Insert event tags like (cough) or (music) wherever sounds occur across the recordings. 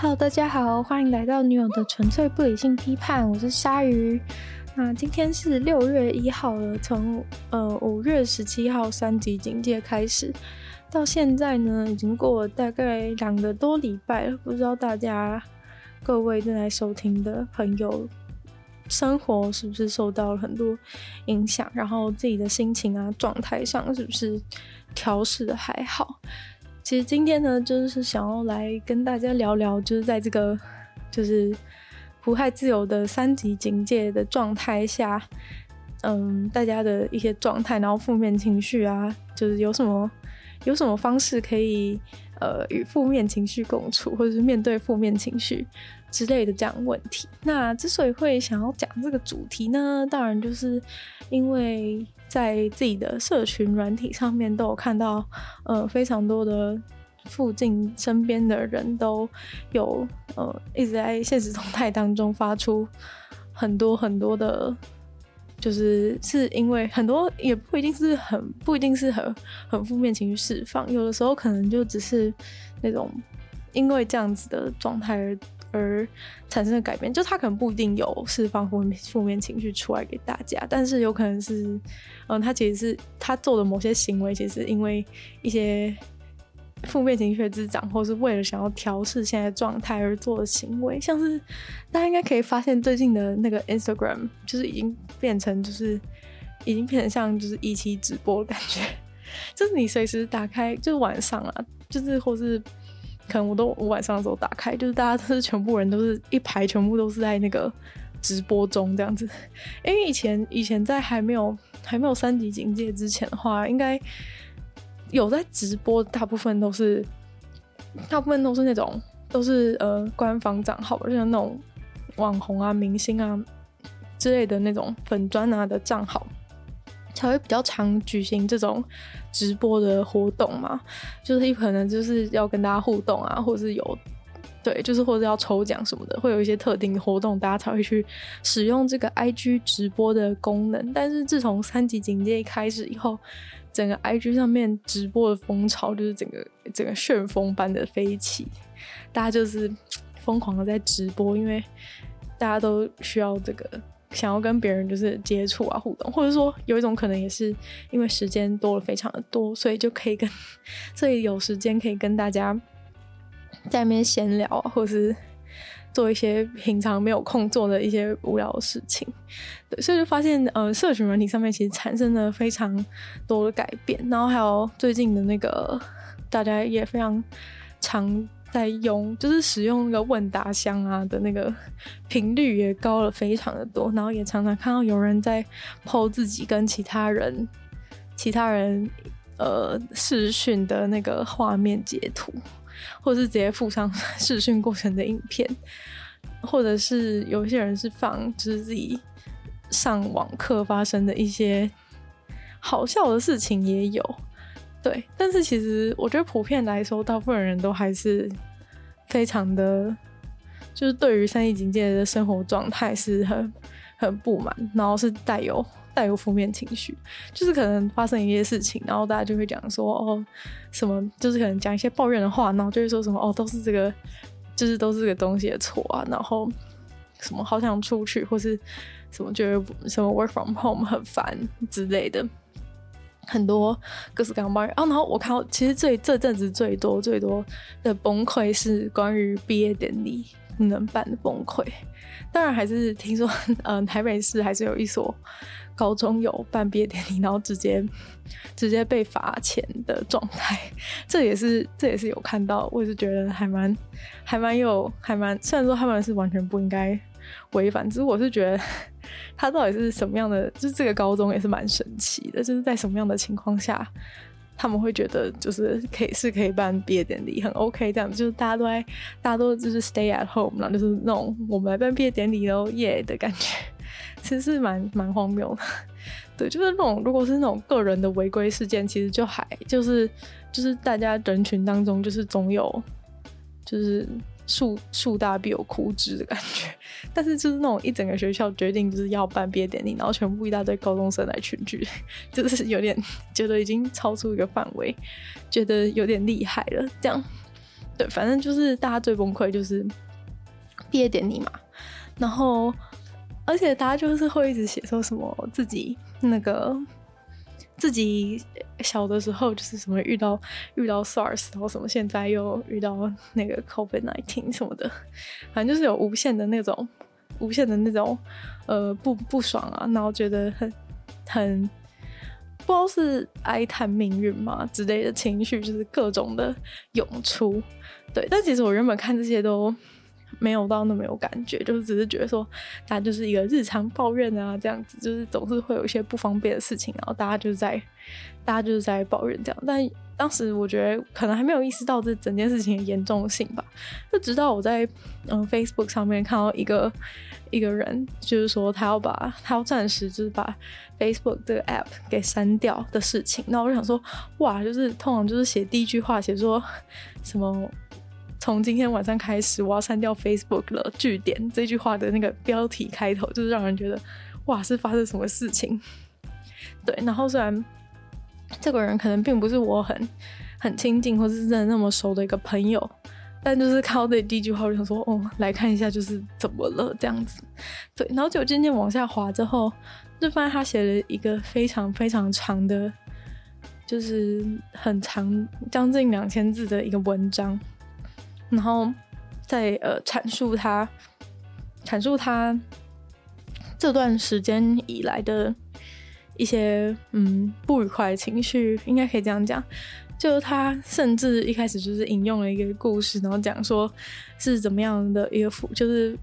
Hello，大家好，欢迎来到女友的纯粹不理性批判，我是鲨鱼。那今天是六月一号了，从呃五月十七号三级警戒开始，到现在呢，已经过了大概两个多礼拜了。不知道大家各位正在收听的朋友，生活是不是受到了很多影响？然后自己的心情啊，状态上是不是调试的还好？其实今天呢，就是想要来跟大家聊聊，就是在这个就是不太自由的三级警戒的状态下，嗯，大家的一些状态，然后负面情绪啊，就是有什么有什么方式可以呃与负面情绪共处，或者是面对负面情绪之类的这样问题。那之所以会想要讲这个主题呢，当然就是因为。在自己的社群软体上面都有看到，呃，非常多的附近身边的人都有，呃，一直在现实动态当中发出很多很多的，就是是因为很多也不一定是很不一定是很很负面情绪释放，有的时候可能就只是那种因为这样子的状态而。而产生的改变，就他可能不一定有释放负面负面情绪出来给大家，但是有可能是，嗯，他其实是他做的某些行为，其实因为一些负面情绪滋长，或是为了想要调试现在状态而做的行为，像是大家应该可以发现，最近的那个 Instagram 就是已经变成就是已经变成像就是一期直播的感觉，(laughs) 就是你随时打开，就是晚上啊，就是或是。可能我都我晚上的时候打开，就是大家都是全部人都是一排，全部都是在那个直播中这样子。因为以前以前在还没有还没有三级警戒之前的话，应该有在直播，大部分都是大部分都是那种都是呃官方账号，就像那种网红啊、明星啊之类的那种粉专啊的账号。才会比较常举行这种直播的活动嘛，就是有可能就是要跟大家互动啊，或者是有对，就是或者要抽奖什么的，会有一些特定的活动，大家才会去使用这个 IG 直播的功能。但是自从三级警戒一开始以后，整个 IG 上面直播的风潮就是整个整个旋风般的飞起，大家就是疯狂的在直播，因为大家都需要这个。想要跟别人就是接触啊互动，或者说有一种可能也是因为时间多了非常的多，所以就可以跟，(laughs) 所以有时间可以跟大家在那边闲聊，或者是做一些平常没有空做的一些无聊的事情。对，所以就发现呃，社群软体上面其实产生了非常多的改变，然后还有最近的那个大家也非常常。在用就是使用那个问答箱啊的那个频率也高了非常的多，然后也常常看到有人在 po 自己跟其他人、其他人呃视讯的那个画面截图，或是直接附上视讯过程的影片，或者是有些人是放就是自己上网课发生的一些好笑的事情也有。对，但是其实我觉得普遍来说，大部分人都还是非常的，就是对于三级警戒的生活状态是很很不满，然后是带有带有负面情绪，就是可能发生一些事情，然后大家就会讲说哦什么，就是可能讲一些抱怨的话，然后就会说什么哦都是这个，就是都是这个东西的错啊，然后什么好想出去，或是什么觉得什么 work from home 很烦之类的。很多各式各样的啊，然后我看到其实最这阵子最多最多的崩溃是关于毕业典礼能办的崩溃。当然还是听说，嗯、(laughs) 台北市还是有一所高中有办毕业典礼，然后直接直接被罚钱的状态。(laughs) 这也是这也是有看到，我也是觉得还蛮还蛮有还蛮，虽然说他们是完全不应该违反，只是我是觉得。他到底是什么样的？就是这个高中也是蛮神奇的，就是在什么样的情况下，他们会觉得就是可以是可以办毕业典礼，很 OK 这样子，就是大家都在，大家都就是 stay at home 啦，就是那种我们来办毕业典礼喽耶的感觉，其实是蛮蛮荒谬的。对，就是那种如果是那种个人的违规事件，其实就还就是就是大家人群当中就是总有就是。树树大必有枯枝的感觉，(laughs) 但是就是那种一整个学校决定就是要办毕业典礼，然后全部一大堆高中生来群聚，(laughs) 就是有点觉得已经超出一个范围，觉得有点厉害了。这样，对，反正就是大家最崩溃就是毕业典礼嘛，然后而且大家就是会一直写说什么自己那个。自己小的时候就是什么遇到遇到 SARS，然后什么现在又遇到那个 COVID-19 什么的，反正就是有无限的那种无限的那种呃不不爽啊，然后觉得很很不知道是哀叹命运嘛之类的情绪，就是各种的涌出。对，但其实我原本看这些都。没有到那么有感觉，就是只是觉得说，大家就是一个日常抱怨啊，这样子，就是总是会有一些不方便的事情，然后大家就是在，大家就是在抱怨这样。但当时我觉得可能还没有意识到这整件事情的严重性吧，就直到我在嗯 Facebook 上面看到一个一个人，就是说他要把他要暂时就是把 Facebook 这个 App 给删掉的事情，那我就想说，哇，就是通常就是写第一句话写说什么。从今天晚上开始，我要删掉 Facebook 了。句点这句话的那个标题开头，就是让人觉得哇，是发生什么事情？(laughs) 对。然后虽然这个人可能并不是我很很亲近或是真的那么熟的一个朋友，但就是看到这第一句话，我就想说，哦，来看一下就是怎么了这样子。对。然后就渐渐往下滑之后，就发现他写了一个非常非常长的，就是很长，将近两千字的一个文章。然后再呃阐述他，阐述他这段时间以来的一些嗯不愉快情绪，应该可以这样讲。就他甚至一开始就是引用了一个故事，然后讲说是怎么样的一个负，就是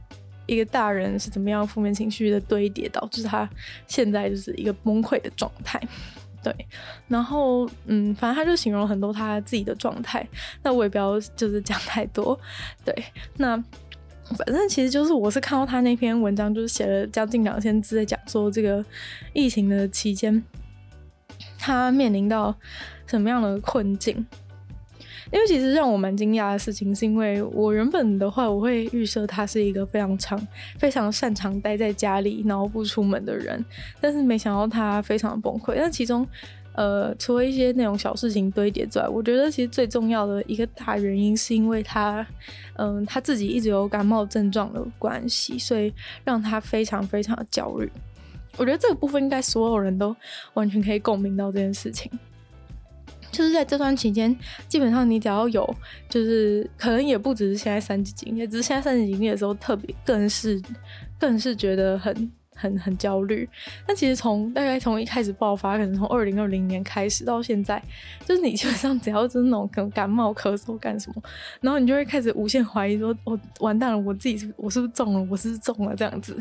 一个大人是怎么样负面情绪的堆叠，导致他现在就是一个崩溃的状态。对，然后嗯，反正他就形容很多他自己的状态，那我也不要就是讲太多。对，那反正其实就是我是看到他那篇文章，就是写了将近两千字，在讲说这个疫情的期间，他面临到什么样的困境。因为其实让我蛮惊讶的事情，是因为我原本的话，我会预设他是一个非常长、非常擅长待在家里，然后不出门的人。但是没想到他非常的崩溃。但其中，呃，除了一些那种小事情堆叠之外，我觉得其实最重要的一个大原因，是因为他，嗯、他自己一直有感冒症状的关系，所以让他非常非常的焦虑。我觉得这个部分应该所有人都完全可以共鸣到这件事情。就是在这段期间，基本上你只要有，就是可能也不只是现在三级警戒，只是现在三级警戒的时候特别更是，更是觉得很很很焦虑。但其实从大概从一开始爆发，可能从二零二零年开始到现在，就是你基本上只要就是那种感感冒、咳嗽干什么，然后你就会开始无限怀疑说，我完蛋了，我自己是我是不是中了？我是不是中了这样子，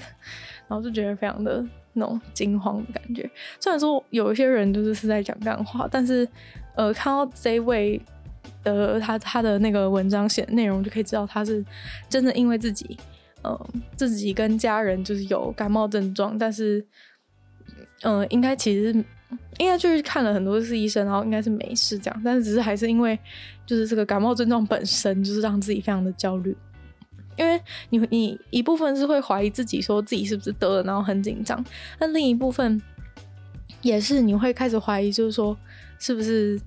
然后就觉得非常的那种惊慌的感觉。虽然说有一些人就是是在讲这样话，但是。呃，看到这位的他他的那个文章写的内容，就可以知道他是真的因为自己，呃，自己跟家人就是有感冒症状，但是，嗯、应该其实应该就是看了很多次医生，然后应该是没事这样，但是只是还是因为就是这个感冒症状本身就是让自己非常的焦虑，因为你你一部分是会怀疑自己说自己是不是得了，然后很紧张，那另一部分也是你会开始怀疑，就是说。是不是？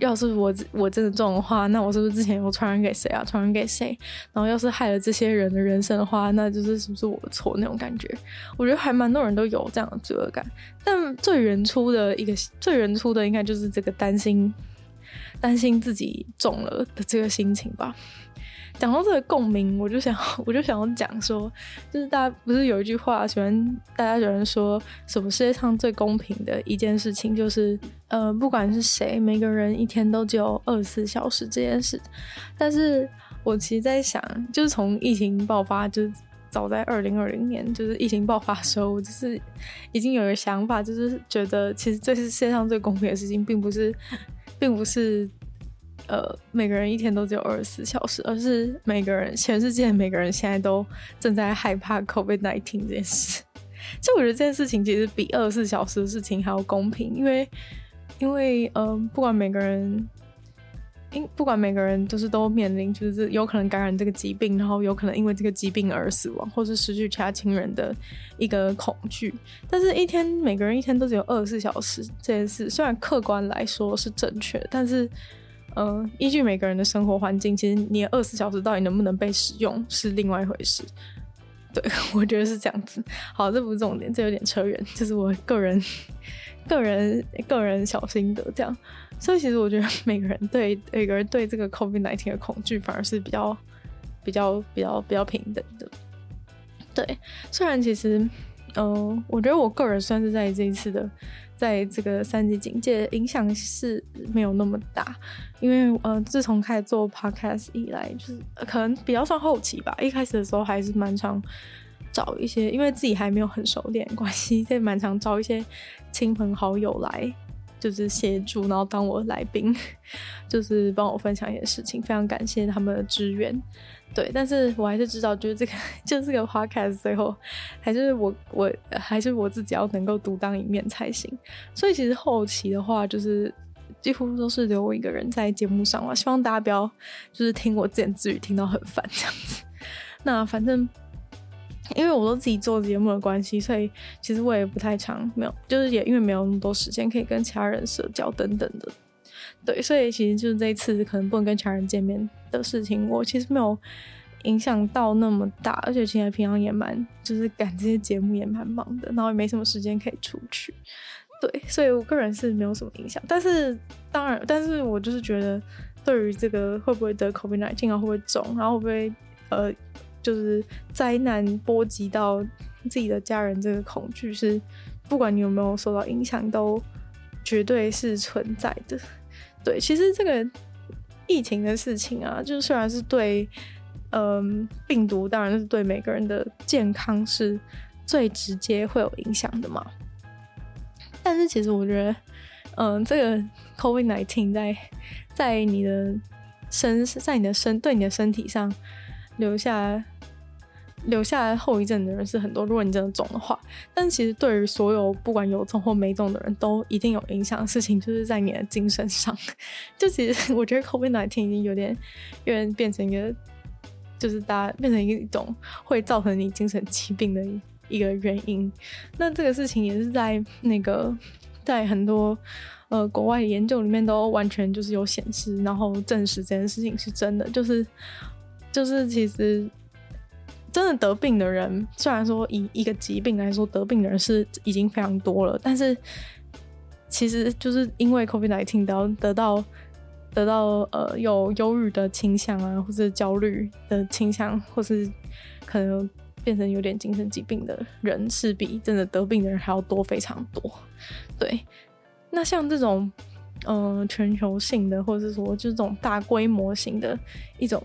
要是我我真的中的话，那我是不是之前有传染给谁啊？传染给谁？然后要是害了这些人的人生的话，那就是是不是我的错那种感觉？我觉得还蛮多人都有这样的罪恶感。但最原初的一个最原初的，应该就是这个担心担心自己中了的这个心情吧。讲到这个共鸣，我就想，(laughs) 我就想要讲说，就是大家不是有一句话，喜欢大家有人说，什么世界上最公平的一件事情，就是呃，不管是谁，每个人一天都只有二十四小时这件事。但是我其实在想，就是从疫情爆发，就是早在二零二零年，就是疫情爆发的时候，我就是已经有一个想法，就是觉得其实这是世界上最公平的事情，并不是，并不是。呃，每个人一天都只有二十四小时，而是每个人，全世界每个人现在都正在害怕 COVID-19 这件事。(laughs) 就我觉得这件事情其实比二十四小时的事情还要公平，因为，因为，嗯、呃，不管每个人，因不管每个人都是都面临就是有可能感染这个疾病，然后有可能因为这个疾病而死亡，或是失去其他亲人的一个恐惧。但是，一天每个人一天都只有二十四小时这件事，虽然客观来说是正确，但是。呃，依据每个人的生活环境，其实你二十四小时到底能不能被使用是另外一回事。对，(laughs) 我觉得是这样子。好，这不是重点，这有点扯远，就是我个人、(laughs) 个人、个人小心得这样。所以其实我觉得每个人对每个人对这个 COVID-19 的恐惧反而是比较、比较、比较、比较平等的。对，虽然其实，嗯、我觉得我个人算是在这一次的。在这个三级警戒影响是没有那么大，因为呃，自从开始做 podcast 以来，就是可能比较算后期吧。一开始的时候还是蛮常找一些，因为自己还没有很熟练关系，(laughs) 所以蛮常找一些亲朋好友来，就是协助，然后当我来宾，(laughs) 就是帮我分享一些事情。非常感谢他们的支援。对，但是我还是知道，就是这个，(laughs) 就是这个 podcast 最后还是我，我还是我自己要能够独当一面才行。所以其实后期的话，就是几乎都是留我一个人在节目上了。希望大家不要就是听我自言自语听到很烦这样子。(laughs) 那反正因为我都自己做节目的关系，所以其实我也不太常没有，就是也因为没有那么多时间可以跟其他人社交等等的。对，所以其实就是这一次可能不能跟其他人见面的事情，我其实没有影响到那么大，而且其实平常也蛮就是赶这些节目也蛮忙的，然后也没什么时间可以出去。对，所以我个人是没有什么影响。但是当然，但是我就是觉得，对于这个会不会得 COVID-19 啊，会不会肿，然后会不会呃，就是灾难波及到自己的家人，这个恐惧是不管你有没有受到影响，都绝对是存在的。对，其实这个疫情的事情啊，就是虽然是对，嗯，病毒当然是对每个人的健康是最直接会有影响的嘛。但是其实我觉得，嗯，这个 COVID-19 在在你的身，在你的身，对你的身体上留下。留下来后遗症的人是很多，如果你真的中的话，但其实对于所有不管有中或没中的人都一定有影响的事情，就是在你的精神上。(laughs) 就其实我觉得 COVID-19 已经有点，有点变成一个，就是大家变成一种会造成你精神疾病的一个原因。那这个事情也是在那个在很多呃国外研究里面都完全就是有显示，然后证实这件事情是真的，就是就是其实。真的得病的人，虽然说以一个疾病来说，得病的人是已经非常多了，但是其实就是因为 COVID-19 得到得到得到呃有忧郁的倾向啊，或者焦虑的倾向，或是可能变成有点精神疾病的人，是比真的得病的人还要多非常多。对，那像这种嗯、呃、全球性的，或者是说就这种大规模型的一种。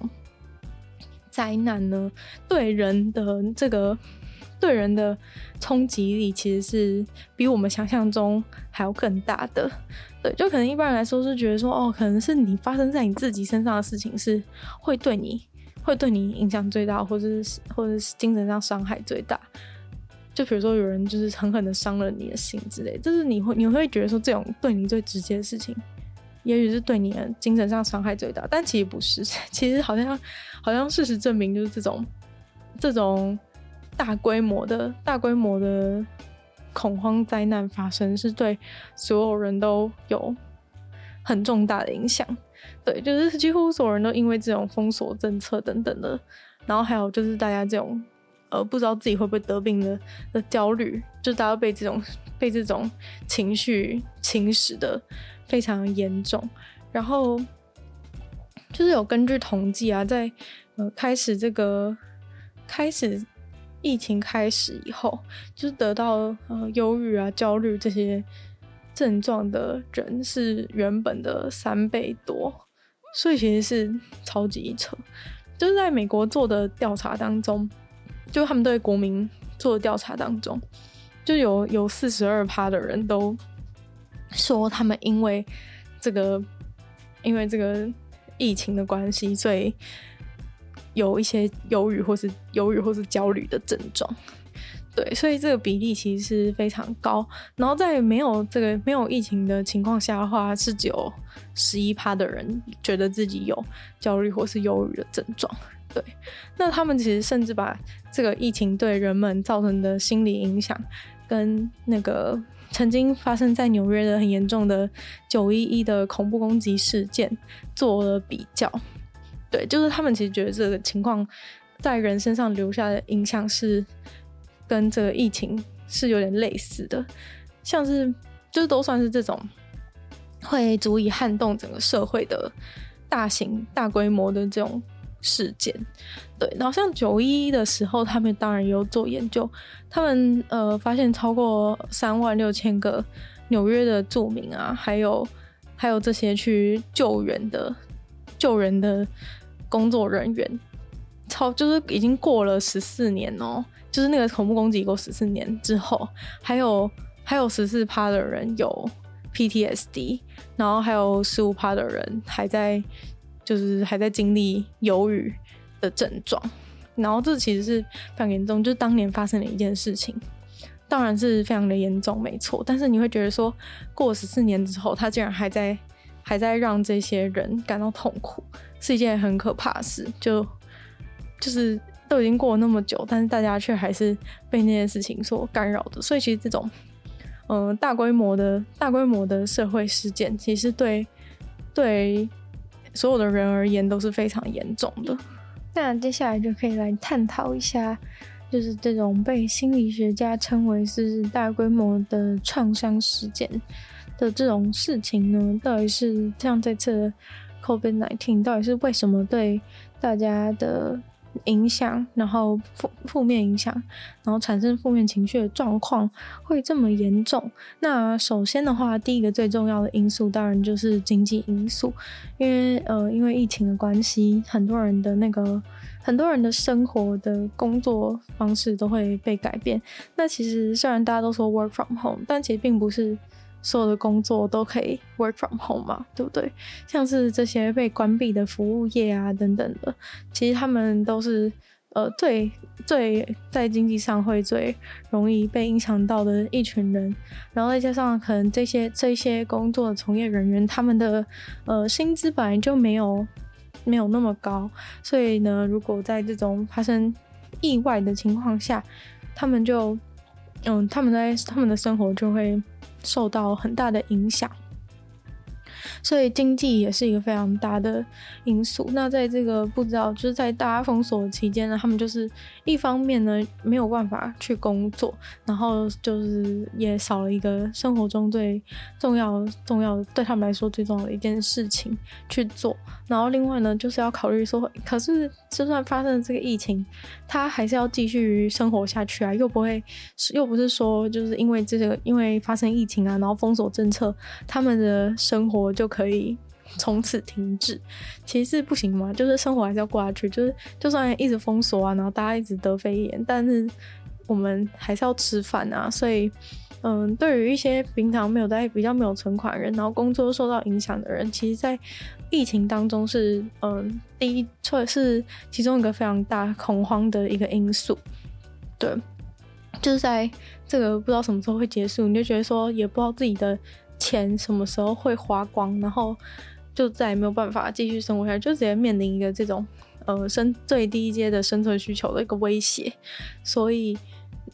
灾难呢，对人的这个对人的冲击力其实是比我们想象中还要更大的。对，就可能一般人来说是觉得说，哦，可能是你发生在你自己身上的事情是会对你会对你影响最大，或者是或者是精神上伤害最大。就比如说有人就是狠狠的伤了你的心之类，就是你会你会觉得说这种对你最直接的事情。也许是对你的精神上伤害最大，但其实不是。其实好像，好像事实证明，就是这种这种大规模的大规模的恐慌灾难发生，是对所有人都有很重大的影响。对，就是几乎所有人都因为这种封锁政策等等的，然后还有就是大家这种呃不知道自己会不会得病的的焦虑，就大家被这种被这种情绪侵蚀的。非常严重，然后就是有根据统计啊，在呃开始这个开始疫情开始以后，就是得到呃忧郁啊、焦虑这些症状的人是原本的三倍多，所以其实是超级扯。就是在美国做的调查当中，就他们对国民做的调查当中，就有有四十二趴的人都。说他们因为这个，因为这个疫情的关系，所以有一些忧郁或是忧郁或是焦虑的症状。对，所以这个比例其实是非常高。然后在没有这个没有疫情的情况下的话，是只有十一趴的人觉得自己有焦虑或是忧郁的症状。对，那他们其实甚至把这个疫情对人们造成的心理影响跟那个。曾经发生在纽约的很严重的九一一的恐怖攻击事件做了比较。对，就是他们其实觉得这个情况在人身上留下的影响是跟这个疫情是有点类似的，像是就是都算是这种会足以撼动整个社会的大型大规模的这种事件。对，然后像九一一的时候，他们当然有做研究，他们呃发现超过三万六千个纽约的住民啊，还有还有这些去救援的救人的工作人员，超就是已经过了十四年哦，就是那个恐怖攻击过十四年之后，还有还有十四趴的人有 PTSD，然后还有十五趴的人还在就是还在经历忧郁。的症状，然后这其实是非常严重，就是当年发生的一件事情，当然是非常的严重，没错。但是你会觉得说，过十四年之后，他竟然还在还在让这些人感到痛苦，是一件很可怕的事。就就是都已经过了那么久，但是大家却还是被那件事情所干扰的。所以其实这种嗯、大规模的大规模的社会事件，其实对对所有的人而言都是非常严重的。那接下来就可以来探讨一下，就是这种被心理学家称为是大规模的创伤事件的这种事情呢，到底是像这次的 COVID-19，到底是为什么对大家的影响，然后负负面影响，然后产生负面情绪的状况会这么严重？那首先的话，第一个最重要的因素当然就是经济因素，因为呃，因为疫情的关系，很多人的那个很多人的生活的工作方式都会被改变。那其实虽然大家都说 work from home，但其实并不是。所有的工作都可以 work from home 嘛，对不对？像是这些被关闭的服务业啊等等的，其实他们都是呃最最在经济上会最容易被影响到的一群人。然后再加上可能这些这些工作的从业人员，他们的呃薪资本来就没有没有那么高，所以呢，如果在这种发生意外的情况下，他们就嗯他们在他们的生活就会。受到很大的影响。所以经济也是一个非常大的因素。那在这个不知道，就是在大家封锁期间呢，他们就是一方面呢没有办法去工作，然后就是也少了一个生活中最重要、重要对他们来说最重要的一件事情去做。然后另外呢，就是要考虑说，可是就算发生了这个疫情，他还是要继续生活下去啊，又不会，又不是说就是因为这个因为发生疫情啊，然后封锁政策，他们的生活。我就可以从此停止，其实不行嘛，就是生活还是要过下去，就是就算一直封锁啊，然后大家一直得肺炎，但是我们还是要吃饭啊。所以，嗯，对于一些平常没有在比较没有存款人，然后工作受到影响的人，其实，在疫情当中是嗯第一，错是其中一个非常大恐慌的一个因素。对，就是在这个不知道什么时候会结束，你就觉得说也不知道自己的。钱什么时候会花光，然后就再也没有办法继续生活下去，就直接面临一个这种呃生最低阶的生存需求的一个威胁。所以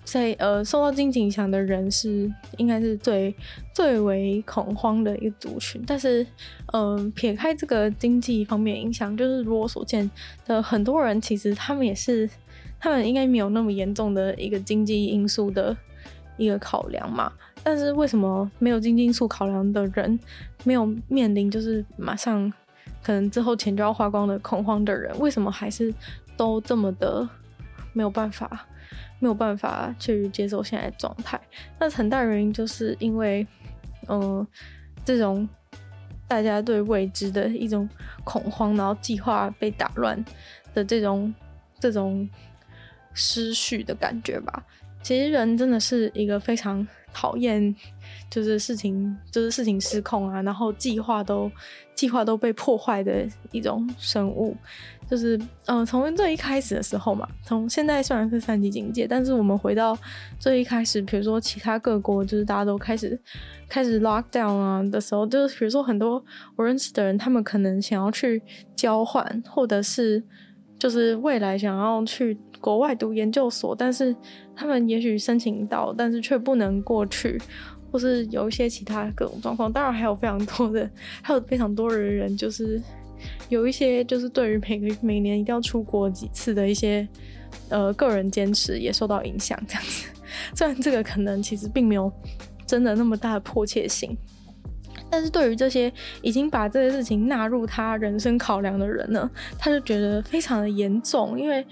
在呃受到经济影响的人是应该是最最为恐慌的一个族群。但是嗯、撇开这个经济方面影响，就是如我所见的很多人，其实他们也是他们应该没有那么严重的一个经济因素的一个考量嘛。但是为什么没有经济因素考量的人，没有面临就是马上可能之后钱就要花光的恐慌的人，为什么还是都这么的没有办法，没有办法去接受现在的状态？那很大原因就是因为，嗯、这种大家对未知的一种恐慌，然后计划被打乱的这种这种失序的感觉吧。其实人真的是一个非常。讨厌，就是事情，就是事情失控啊，然后计划都计划都被破坏的一种生物。就是，嗯、从最一开始的时候嘛，从现在虽然是三级警戒，但是我们回到最一开始，比如说其他各国，就是大家都开始开始 lock down 啊的时候，就是比如说很多我认识的人，他们可能想要去交换，或者是。就是未来想要去国外读研究所，但是他们也许申请到，但是却不能过去，或是有一些其他各种状况。当然还有非常多的，还有非常多的人，就是有一些就是对于每个每年一定要出国几次的一些呃个人坚持也受到影响。这样子，(laughs) 虽然这个可能其实并没有真的那么大的迫切性。但是对于这些已经把这些事情纳入他人生考量的人呢，他就觉得非常的严重。因为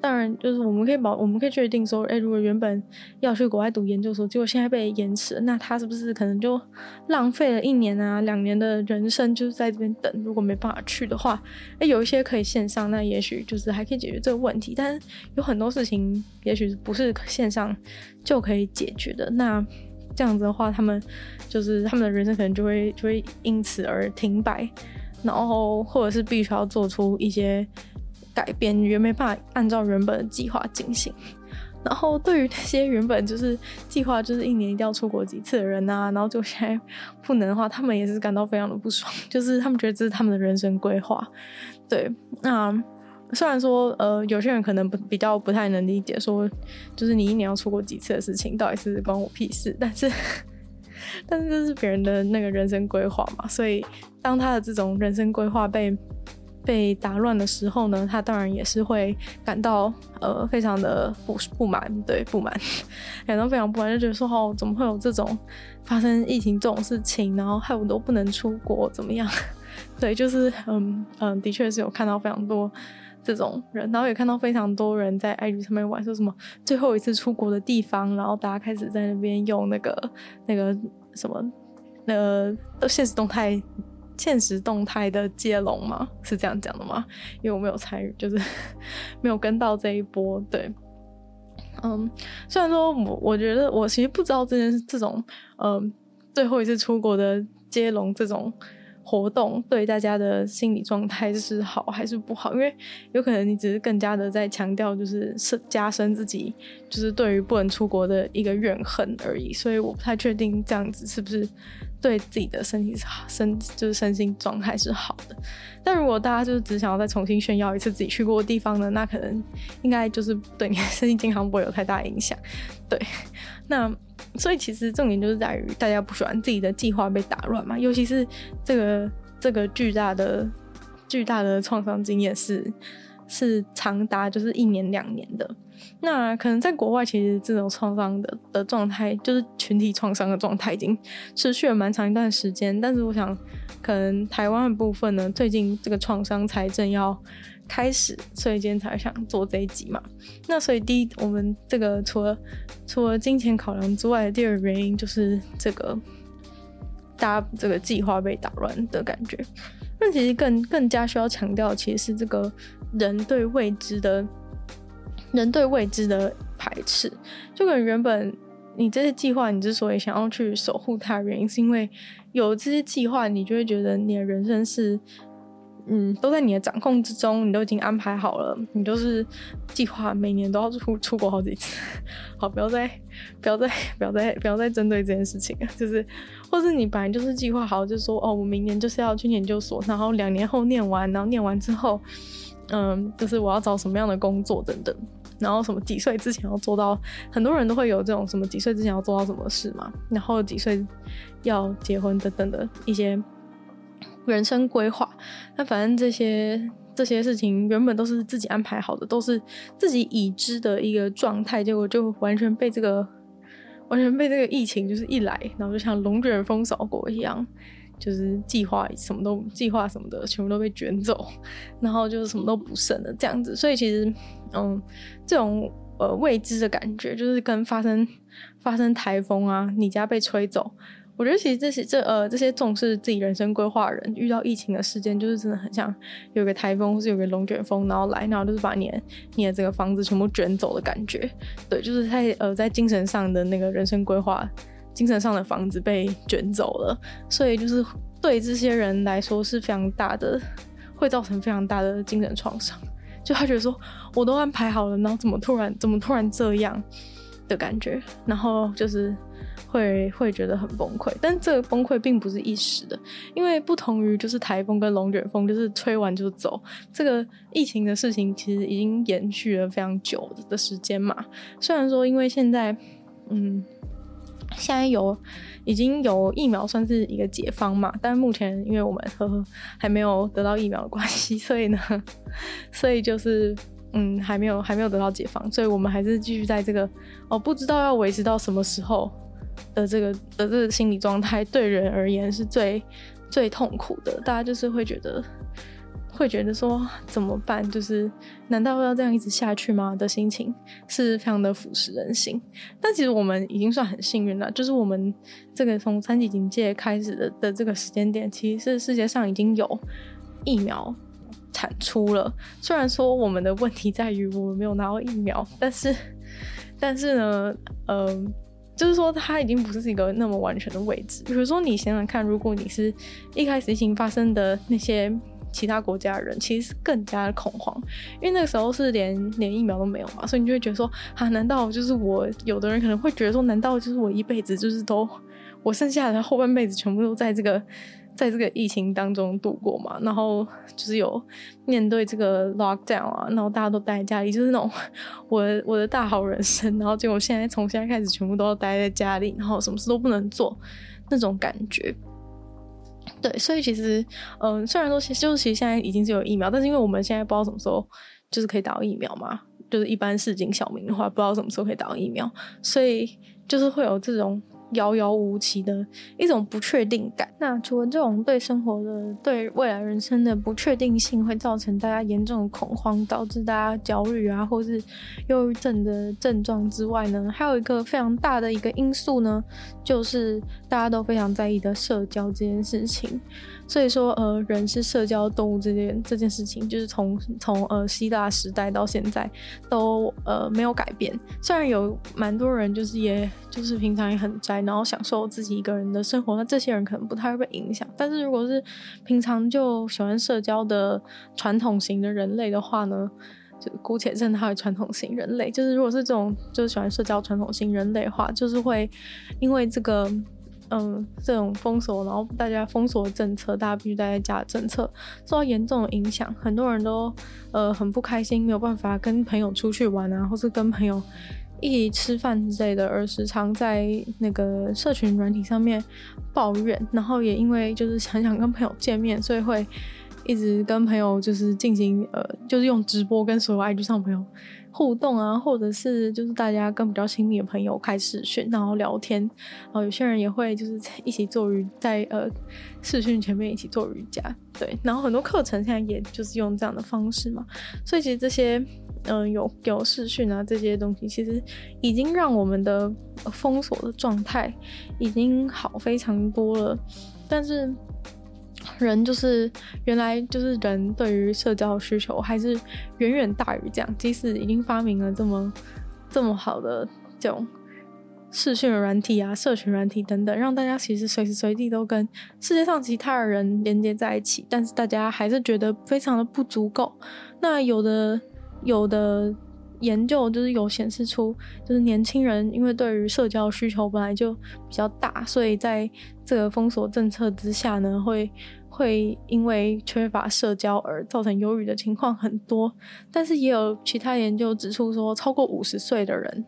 当然就是我们可以保，我们可以确定说，哎，如果原本要去国外读研究所，结果现在被延迟，那他是不是可能就浪费了一年啊、两年的人生，就是在这边等？如果没办法去的话，哎，有一些可以线上，那也许就是还可以解决这个问题。但是有很多事情，也许不是线上就可以解决的。那这样子的话，他们就是他们的人生可能就会就会因此而停摆，然后或者是必须要做出一些改变，也没办法按照原本的计划进行。然后对于那些原本就是计划就是一年一定要出国几次的人啊，然后就现在不能的话，他们也是感到非常的不爽，(laughs) 就是他们觉得这是他们的人生规划。对，那。虽然说，呃，有些人可能不比较不太能理解，说就是你一年要出国几次的事情，到底是关我屁事？但是，(laughs) 但是这是别人的那个人生规划嘛，所以当他的这种人生规划被被打乱的时候呢，他当然也是会感到呃非常的不不满，对，不满，(laughs) 感到非常不满，就觉得说哦，怎么会有这种发生疫情这种事情，然后害我都不能出国，怎么样？(laughs) 对，就是嗯嗯，的确是有看到非常多。这种人，然后也看到非常多人在 IG 上面玩，说什么最后一次出国的地方，然后大家开始在那边用那个那个什么呃现实动态现实动态的接龙吗？是这样讲的吗？因为我没有参与，就是 (laughs) 没有跟到这一波。对，嗯，虽然说我我觉得我其实不知道这件这种嗯最后一次出国的接龙这种。活动对大家的心理状态是好还是不好？因为有可能你只是更加的在强调，就是是加深自己就是对于不能出国的一个怨恨而已。所以我不太确定这样子是不是对自己的身体是好，身就是身心状态是好的。但如果大家就是只想要再重新炫耀一次自己去过的地方呢，那可能应该就是对你的身心健康不会有太大影响。对，那。所以其实重点就是在于大家不喜欢自己的计划被打乱嘛，尤其是这个这个巨大的巨大的创伤经验是是长达就是一年两年的。那可能在国外，其实这种创伤的的状态，就是群体创伤的状态，已经持续了蛮长一段时间。但是我想，可能台湾的部分呢，最近这个创伤才正要开始，所以今天才想做这一集嘛。那所以第一，我们这个除了除了金钱考量之外第二个原因，就是这个大家这个计划被打乱的感觉。那其实更更加需要强调，其实是这个人对未知的，人对未知的排斥。就可能原本你这些计划，你之所以想要去守护它，原因是因为有这些计划，你就会觉得你的人生是。嗯，都在你的掌控之中，你都已经安排好了，你都是计划每年都要出出国好几次。(laughs) 好，不要再不要再不要再不要再针对这件事情了，就是，或是你本来就是计划好，就说哦，我明年就是要去研究所，然后两年后念完，然后念完之后，嗯，就是我要找什么样的工作等等，然后什么几岁之前要做到，很多人都会有这种什么几岁之前要做到什么事嘛，然后几岁要结婚等等的一些。人生规划，那反正这些 (laughs) 这些事情原本都是自己安排好的，都是自己已知的一个状态，结果就完全被这个完全被这个疫情就是一来，然后就像龙卷风扫过一样，就是计划什么都计划什么的全部都被卷走，然后就是什么都不剩了这样子。所以其实，嗯，这种呃未知的感觉，就是跟发生发生台风啊，你家被吹走。我觉得其实这些这呃这些重视自己人生规划的人，遇到疫情的事件，就是真的很像有个台风或是有个龙卷风，然后来，然后就是把你的你的这个房子全部卷走的感觉。对，就是在呃在精神上的那个人生规划，精神上的房子被卷走了，所以就是对这些人来说是非常大的，会造成非常大的精神创伤。就他觉得说，我都安排好了，然后怎么突然怎么突然这样的感觉，然后就是。会会觉得很崩溃。但这个崩溃并不是一时的，因为不同于就是台风跟龙卷风，就是吹完就走。这个疫情的事情其实已经延续了非常久的时间嘛。虽然说因为现在，嗯。现在有已经有疫苗，算是一个解方嘛？但目前因为我们呵呵还没有得到疫苗的关系，所以呢，(laughs) 所以就是嗯，还没有还没有得到解方，所以我们还是继续在这个哦，不知道要维持到什么时候的这个的这个心理状态，对人而言是最最痛苦的。大家就是会觉得。会觉得说怎么办？就是难道要这样一直下去吗？的心情是非常的腐蚀人心。但其实我们已经算很幸运了，就是我们这个从三级警戒开始的的这个时间点，其实是世界上已经有疫苗产出了。虽然说我们的问题在于我们没有拿到疫苗，但是但是呢，嗯、就是说它已经不是一个那么完全的位置。比如说你想想看，如果你是一开始疫情发生的那些。其他国家的人其实是更加的恐慌，因为那个时候是连连疫苗都没有嘛，所以你就会觉得说啊，难道就是我？有的人可能会觉得说，难道就是我一辈子就是都我剩下的后半辈子全部都在这个在这个疫情当中度过嘛？然后就是有面对这个 lockdown 啊，然后大家都待在家里，就是那种我的我的大好人生，然后结果现在从现在开始全部都要待在家里，然后什么事都不能做那种感觉。对，所以其实，嗯、虽然说其实就是其实现在已经是有疫苗，但是因为我们现在不知道什么时候就是可以打到疫苗嘛，就是一般市井小民的话，不知道什么时候可以打到疫苗，所以就是会有这种。遥遥无期的一种不确定感。那除了这种对生活的、对未来人生的不确定性，会造成大家严重的恐慌，导致大家焦虑啊，或是忧郁症的症状之外呢，还有一个非常大的一个因素呢，就是大家都非常在意的社交这件事情。所以说，呃，人是社交动物这件这件事情，就是从从呃希腊时代到现在都呃没有改变。虽然有蛮多人就是也就是平常也很宅，然后享受自己一个人的生活，那这些人可能不太会被影响。但是如果是平常就喜欢社交的传统型的人类的话呢，就姑且称他为传统型人类。就是如果是这种就是喜欢社交传统型人类的话，就是会因为这个。嗯，这种封锁，然后大家封锁政策，大家必须待在家的政策，受到严重的影响，很多人都呃很不开心，没有办法跟朋友出去玩啊，或是跟朋友一起吃饭之类的，而时常在那个社群软体上面抱怨，然后也因为就是想想跟朋友见面，所以会一直跟朋友就是进行呃，就是用直播跟所有 IG 上朋友。互动啊，或者是就是大家跟比较亲密的朋友开视讯，然后聊天，然后有些人也会就是一起做瑜，在呃视讯前面一起做瑜伽，对，然后很多课程现在也就是用这样的方式嘛，所以其实这些嗯、有有视讯啊这些东西，其实已经让我们的封锁的状态已经好非常多了，但是。人就是原来就是人对于社交需求还是远远大于这样，即使已经发明了这么这么好的这种视讯软体啊、社群软体等等，让大家其实随时随地都跟世界上其他的人连接在一起，但是大家还是觉得非常的不足够。那有的有的研究就是有显示出，就是年轻人因为对于社交需求本来就比较大，所以在这个封锁政策之下呢，会。会因为缺乏社交而造成忧郁的情况很多，但是也有其他研究指出说，超过五十岁的人，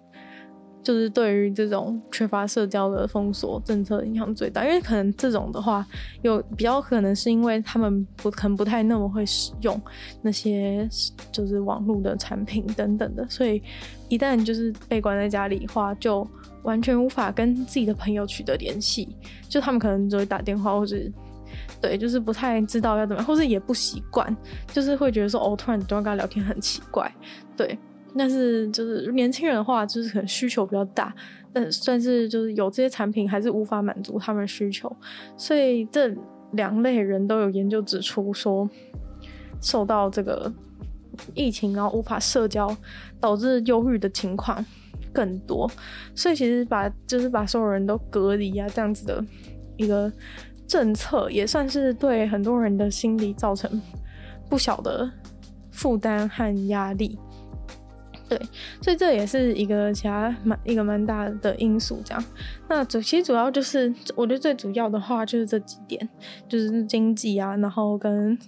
就是对于这种缺乏社交的封锁政策影响最大，因为可能这种的话，有比较可能是因为他们不可能不太那么会使用那些就是网络的产品等等的，所以一旦就是被关在家里的话，就完全无法跟自己的朋友取得联系，就他们可能只会打电话或者。对，就是不太知道要怎么样，或是也不习惯，就是会觉得说，哦，突然突然跟他聊天很奇怪。对，但是就是年轻人的话，就是可能需求比较大，但算是就是有这些产品还是无法满足他们需求，所以这两类人都有研究指出说，受到这个疫情然后无法社交导致忧郁的情况更多，所以其实把就是把所有人都隔离啊这样子的一个。政策也算是对很多人的心理造成不小的负担和压力。对，所以这也是一个其他蛮一个蛮大的因素，这样。那主其实主要就是，我觉得最主要的话就是这几点，就是经济啊，然后跟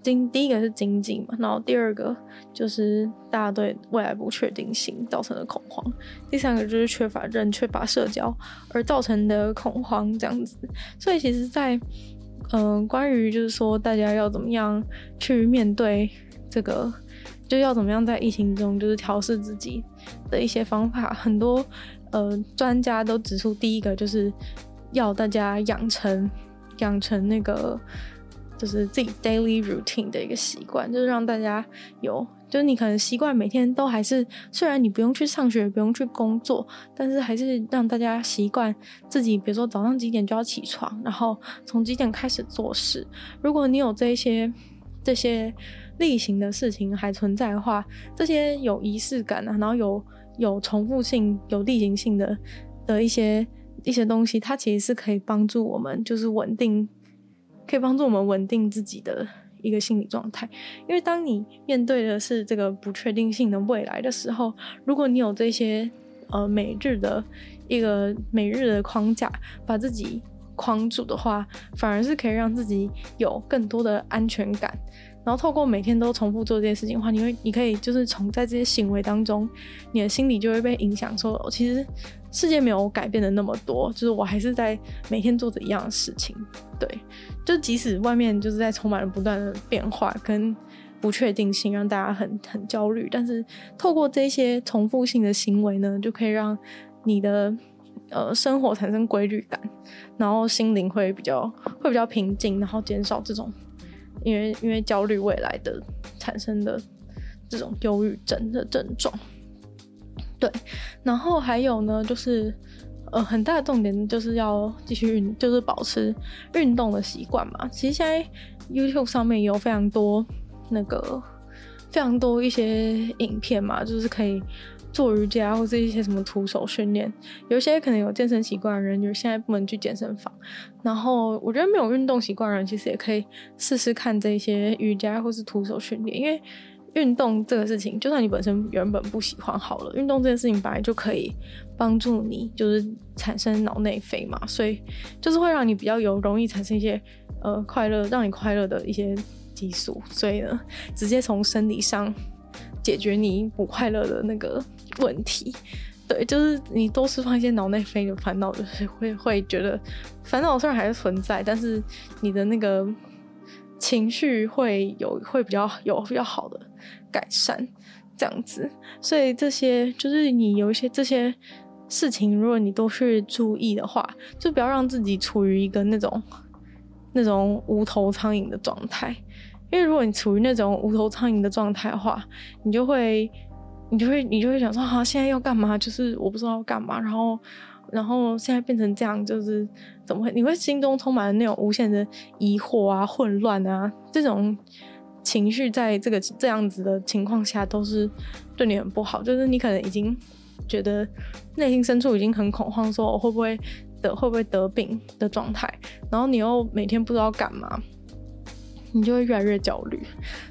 经第一个是经济嘛，然后第二个就是大家对未来不确定性造成的恐慌，第三个就是缺乏人、缺乏社交而造成的恐慌，这样子。所以其实在，嗯，关于就是说大家要怎么样去面对这个。就要怎么样在疫情中就是调试自己的一些方法，很多呃专家都指出，第一个就是要大家养成养成那个就是自己 daily routine 的一个习惯，就是让大家有，就是你可能习惯每天都还是，虽然你不用去上学，不用去工作，但是还是让大家习惯自己，比如说早上几点就要起床，然后从几点开始做事。如果你有这些这些。例行的事情还存在的话，这些有仪式感啊，然后有有重复性、有例行性的的一些一些东西，它其实是可以帮助我们，就是稳定，可以帮助我们稳定自己的一个心理状态。因为当你面对的是这个不确定性的未来的时候，如果你有这些呃每日的一个每日的框架，把自己框住的话，反而是可以让自己有更多的安全感。然后透过每天都重复做这件事情的话，你会，你可以就是从在这些行为当中，你的心理就会被影响，说其实世界没有改变的那么多，就是我还是在每天做着一样的事情，对，就即使外面就是在充满了不断的变化跟不确定性，让大家很很焦虑，但是透过这些重复性的行为呢，就可以让你的呃生活产生规律感，然后心灵会比较会比较平静，然后减少这种。因为因为焦虑未来的产生的这种忧郁症的症状，对，然后还有呢，就是呃很大的重点就是要继续运，就是保持运动的习惯嘛。其实现在 YouTube 上面有非常多那个非常多一些影片嘛，就是可以。做瑜伽或是一些什么徒手训练，有些可能有健身习惯的人，就是现在不能去健身房。然后我觉得没有运动习惯的人，其实也可以试试看这些瑜伽或是徒手训练，因为运动这个事情，就算你本身原本不喜欢好了，运动这件事情本来就可以帮助你，就是产生脑内啡嘛，所以就是会让你比较有容易产生一些呃快乐，让你快乐的一些激素，所以呢，直接从生理上。解决你不快乐的那个问题，对，就是你多释放一些脑内啡的烦恼，就是会会觉得烦恼虽然还是存在，但是你的那个情绪会有会比较有比较好的改善，这样子。所以这些就是你有一些这些事情，如果你都去注意的话，就不要让自己处于一个那种那种无头苍蝇的状态。因为如果你处于那种无头苍蝇的状态的话，你就会，你就会，你就会想说，啊，现在要干嘛？就是我不知道要干嘛。然后，然后现在变成这样，就是怎么会？你会心中充满了那种无限的疑惑啊、混乱啊，这种情绪，在这个这样子的情况下，都是对你很不好。就是你可能已经觉得内心深处已经很恐慌，说我会不会得会不会得病的状态，然后你又每天不知道干嘛。你就会越来越焦虑，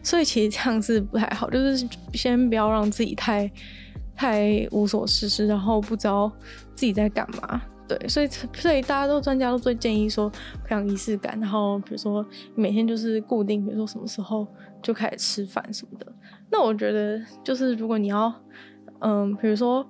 所以其实这样是不太好，就是先不要让自己太太无所事事，然后不知道自己在干嘛。对，所以所以大家都专家都最建议说培养仪式感，然后比如说每天就是固定，比如说什么时候就开始吃饭什么的。那我觉得就是如果你要嗯，比如说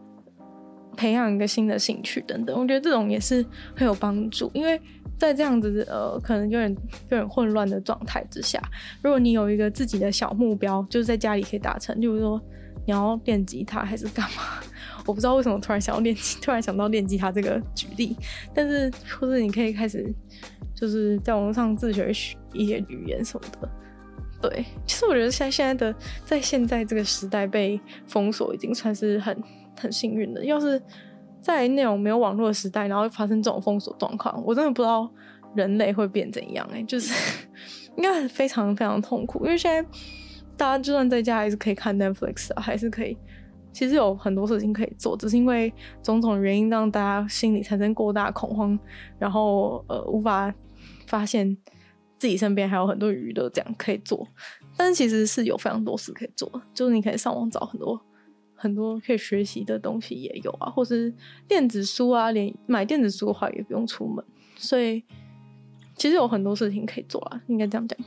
培养一个新的兴趣等等，我觉得这种也是很有帮助，因为。在这样子呃，可能有点有点混乱的状态之下，如果你有一个自己的小目标，就是在家里可以达成，就是说你要练吉他还是干嘛？我不知道为什么突然想要练吉，(laughs) 突然想到练吉他这个举例，但是或者你可以开始就是在网络上自学一些语言什么的。对，其实我觉得现在现在的在现在这个时代被封锁，已经算是很很幸运的。要是在那种没有网络的时代，然后发生这种封锁状况，我真的不知道人类会变怎样哎、欸，就是 (laughs) 应该非常非常痛苦。因为现在大家就算在家还是可以看 Netflix 啊，还是可以，其实有很多事情可以做，只是因为种种原因让大家心里产生过大恐慌，然后呃无法发现自己身边还有很多娱乐这样可以做。但是其实是有非常多事可以做，就是你可以上网找很多。很多可以学习的东西也有啊，或是电子书啊，连买电子书的话也不用出门，所以其实有很多事情可以做啊，应该这样讲。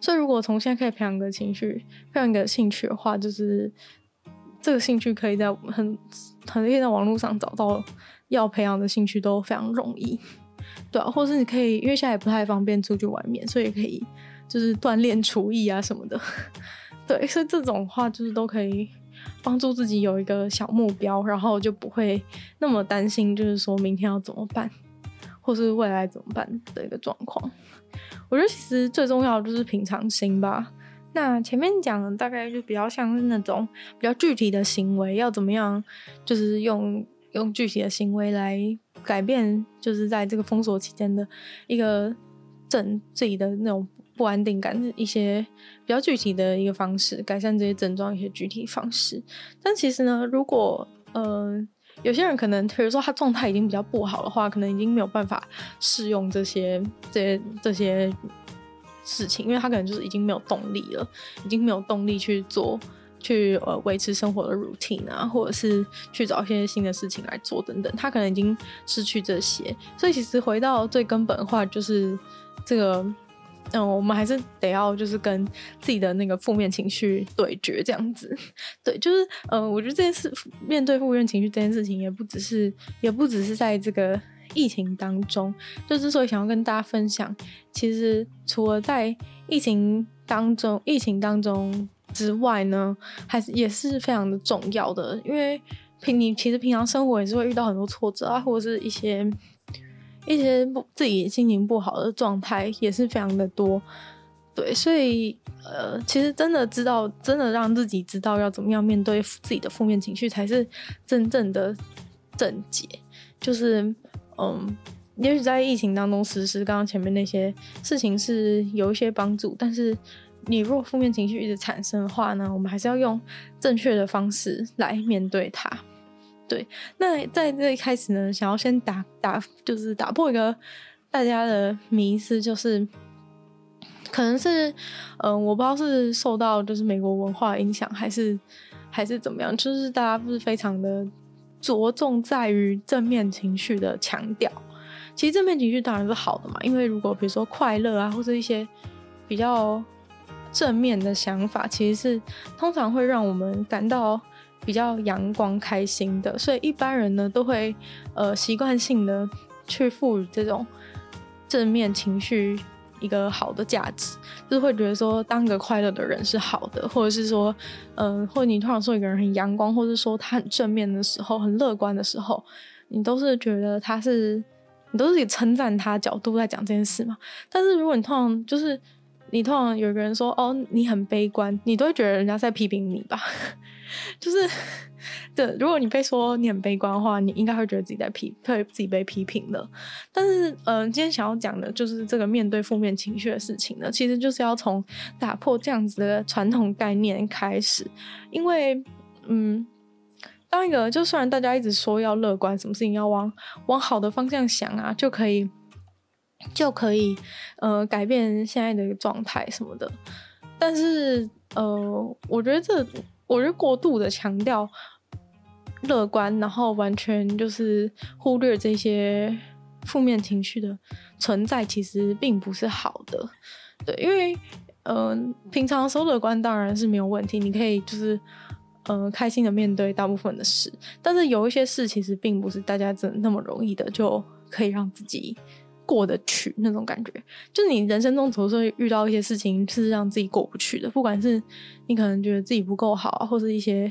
所以如果从现在开始培养个情绪，培养个兴趣的话，就是这个兴趣可以在很很可以在网络上找到要培养的兴趣都非常容易，对啊，或是你可以因为现在也不太方便出去外面，所以可以。就是锻炼厨艺啊什么的，对，所以这种话就是都可以帮助自己有一个小目标，然后就不会那么担心，就是说明天要怎么办，或是未来怎么办的一个状况。我觉得其实最重要的就是平常心吧。那前面讲的大概就比较像是那种比较具体的行为，要怎么样，就是用用具体的行为来改变，就是在这个封锁期间的一个整自己的那种。不安定感的一些比较具体的一个方式，改善这些症状一些具体方式。但其实呢，如果呃有些人可能，比如说他状态已经比较不好的话，可能已经没有办法适用这些这些这些事情，因为他可能就是已经没有动力了，已经没有动力去做去呃维持生活的 routine 啊，或者是去找一些新的事情来做等等，他可能已经失去这些。所以其实回到最根本的话，就是这个。嗯，我们还是得要就是跟自己的那个负面情绪对决，这样子。(laughs) 对，就是嗯，我觉得这件事面对负面情绪这件事情，也不只是也不只是在这个疫情当中。就之所以想要跟大家分享，其实除了在疫情当中、疫情当中之外呢，还是也是非常的重要的。因为平你其实平常生活也是会遇到很多挫折啊，或者是一些。一些不自己心情不好的状态也是非常的多，对，所以呃，其实真的知道，真的让自己知道要怎么样面对自己的负面情绪，才是真正的症结。就是嗯，也许在疫情当中实施刚刚前面那些事情是有一些帮助，但是你如果负面情绪一直产生的话呢，我们还是要用正确的方式来面对它。对，那在这一开始呢，想要先打打，就是打破一个大家的迷思，就是可能是，嗯、我不知道是受到就是美国文化影响，还是还是怎么样，就是大家不是非常的着重在于正面情绪的强调。其实正面情绪当然是好的嘛，因为如果比如说快乐啊，或者一些比较正面的想法，其实是通常会让我们感到。比较阳光开心的，所以一般人呢都会呃习惯性的去赋予这种正面情绪一个好的价值，就是会觉得说当个快乐的人是好的，或者是说嗯、或者你通常说一个人很阳光，或者说他很正面的时候，很乐观的时候，你都是觉得他是你都是以称赞他角度在讲这件事嘛。但是如果你通常就是你通常有一个人说哦你很悲观，你都会觉得人家在批评你吧。就是，对，如果你被说你很悲观的话，你应该会觉得自己在批，会自己被批评了。但是，嗯、今天想要讲的就是这个面对负面情绪的事情呢，其实就是要从打破这样子的传统概念开始。因为，嗯，当一个就虽然大家一直说要乐观，什么事情要往往好的方向想啊，就可以就可以呃改变现在的一个状态什么的。但是，呃，我觉得这。我觉得过度的强调乐观，然后完全就是忽略这些负面情绪的存在，其实并不是好的。对，因为嗯、平常的时候乐观当然是没有问题，你可以就是嗯、呃，开心的面对大部分的事。但是有一些事其实并不是大家真那么容易的就可以让自己过得去那种感觉，就是你人生中总是会遇到一些事情是让自己过不去的，不管是你可能觉得自己不够好，或是一些，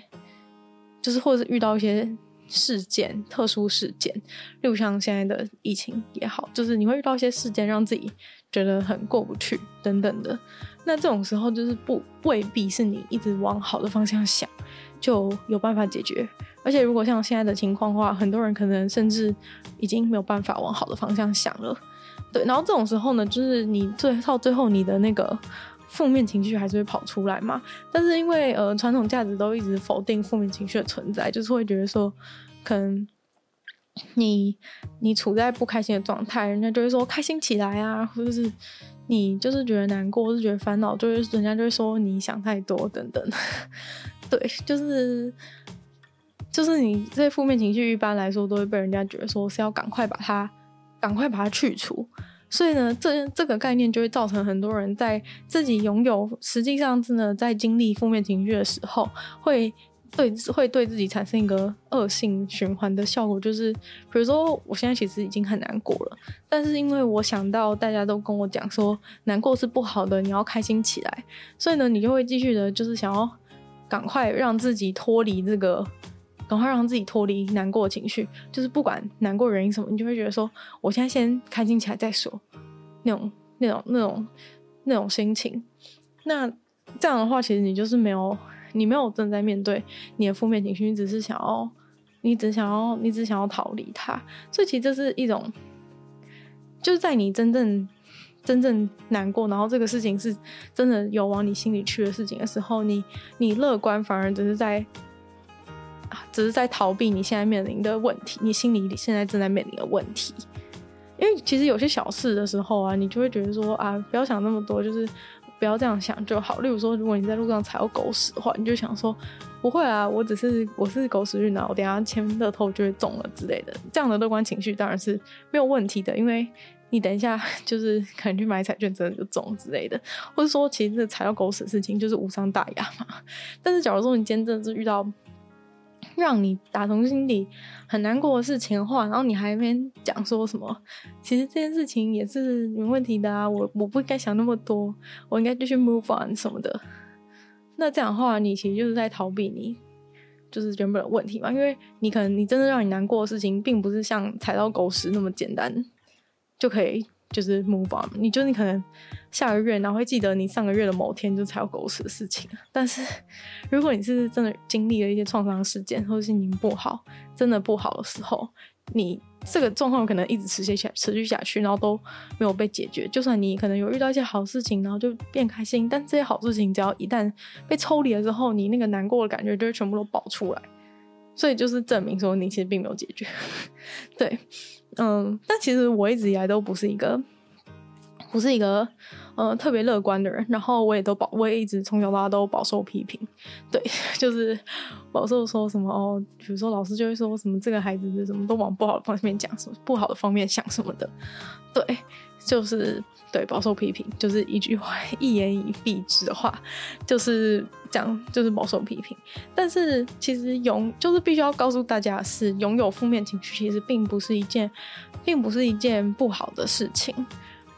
就是或者是遇到一些事件、特殊事件，例如像现在的疫情也好，就是你会遇到一些事件让自己觉得很过不去等等的。那这种时候就是不未必是你一直往好的方向想就有办法解决。而且，如果像现在的情况的话，很多人可能甚至已经没有办法往好的方向想了。然后这种时候呢，就是你最到最后，你的那个负面情绪还是会跑出来嘛。但是因为呃，传统价值都一直否定负面情绪的存在，就是会觉得说，可能你你处在不开心的状态，人家就会说开心起来啊，或者是你就是觉得难过，或是觉得烦恼，就是人家就会说你想太多等等。(laughs) 对，就是就是你这些负面情绪一般来说都会被人家觉得说是要赶快把它赶快把它去除，所以呢，这这个概念就会造成很多人在自己拥有实际上真的在经历负面情绪的时候会。对，会对自己产生一个恶性循环的效果，就是比如说，我现在其实已经很难过了，但是因为我想到大家都跟我讲说，难过是不好的，你要开心起来，所以呢，你就会继续的，就是想要赶快让自己脱离这个，赶快让自己脱离难过的情绪，就是不管难过原因什么，你就会觉得说，我现在先开心起来再说，那种、那种、那种、那种心情。那这样的话，其实你就是没有。你没有正在面对你的负面情绪，你只是想要，你只想要，你只想要逃离它。所以其实这是一种，就是在你真正真正难过，然后这个事情是真的有往你心里去的事情的时候，你你乐观反而只是在，只是在逃避你现在面临的问题，你心里现在正在面临的问题。因为其实有些小事的时候啊，你就会觉得说啊，不要想那么多，就是。不要这样想就好。例如说，如果你在路上踩到狗屎的话，你就想说不会啊，我只是我是狗屎运啊，我等下签乐透就会中了之类的。这样的乐观情绪当然是没有问题的，因为你等一下就是可能去买彩券，真的就中之类的。或者说，其实踩到狗屎的事情就是无伤大雅嘛。但是，假如说你今天真的是遇到。让你打从心底很难过的事情的话，然后你还边讲说什么，其实这件事情也是有问题的啊，我我不应该想那么多，我应该继续 move on 什么的。那这样的话，你其实就是在逃避你就是原本的问题嘛，因为你可能你真的让你难过的事情，并不是像踩到狗屎那么简单就可以。就是 move on，你就你可能下个月，然后会记得你上个月的某天就才有狗屎的事情。但是如果你是真的经历了一些创伤事件，或者心情不好，真的不好的时候，你这个状况可能一直持续下持续下去，然后都没有被解决。就算你可能有遇到一些好事情，然后就变开心，但这些好事情只要一旦被抽离了之后，你那个难过的感觉就会全部都爆出来。所以就是证明说你其实并没有解决，(laughs) 对。嗯，但其实我一直以来都不是一个，不是一个，呃，特别乐观的人。然后我也都保，我也一直从小到大都饱受批评。对，(laughs) 就是饱受说什么哦，比如说老师就会说什么这个孩子什么都往不好的方面讲，什么不好的方面想什么的。对，就是对饱受批评，就是一句话，一言以蔽之的话，就是。讲就是饱受批评，但是其实拥就是必须要告诉大家是，拥有负面情绪其实并不是一件，并不是一件不好的事情，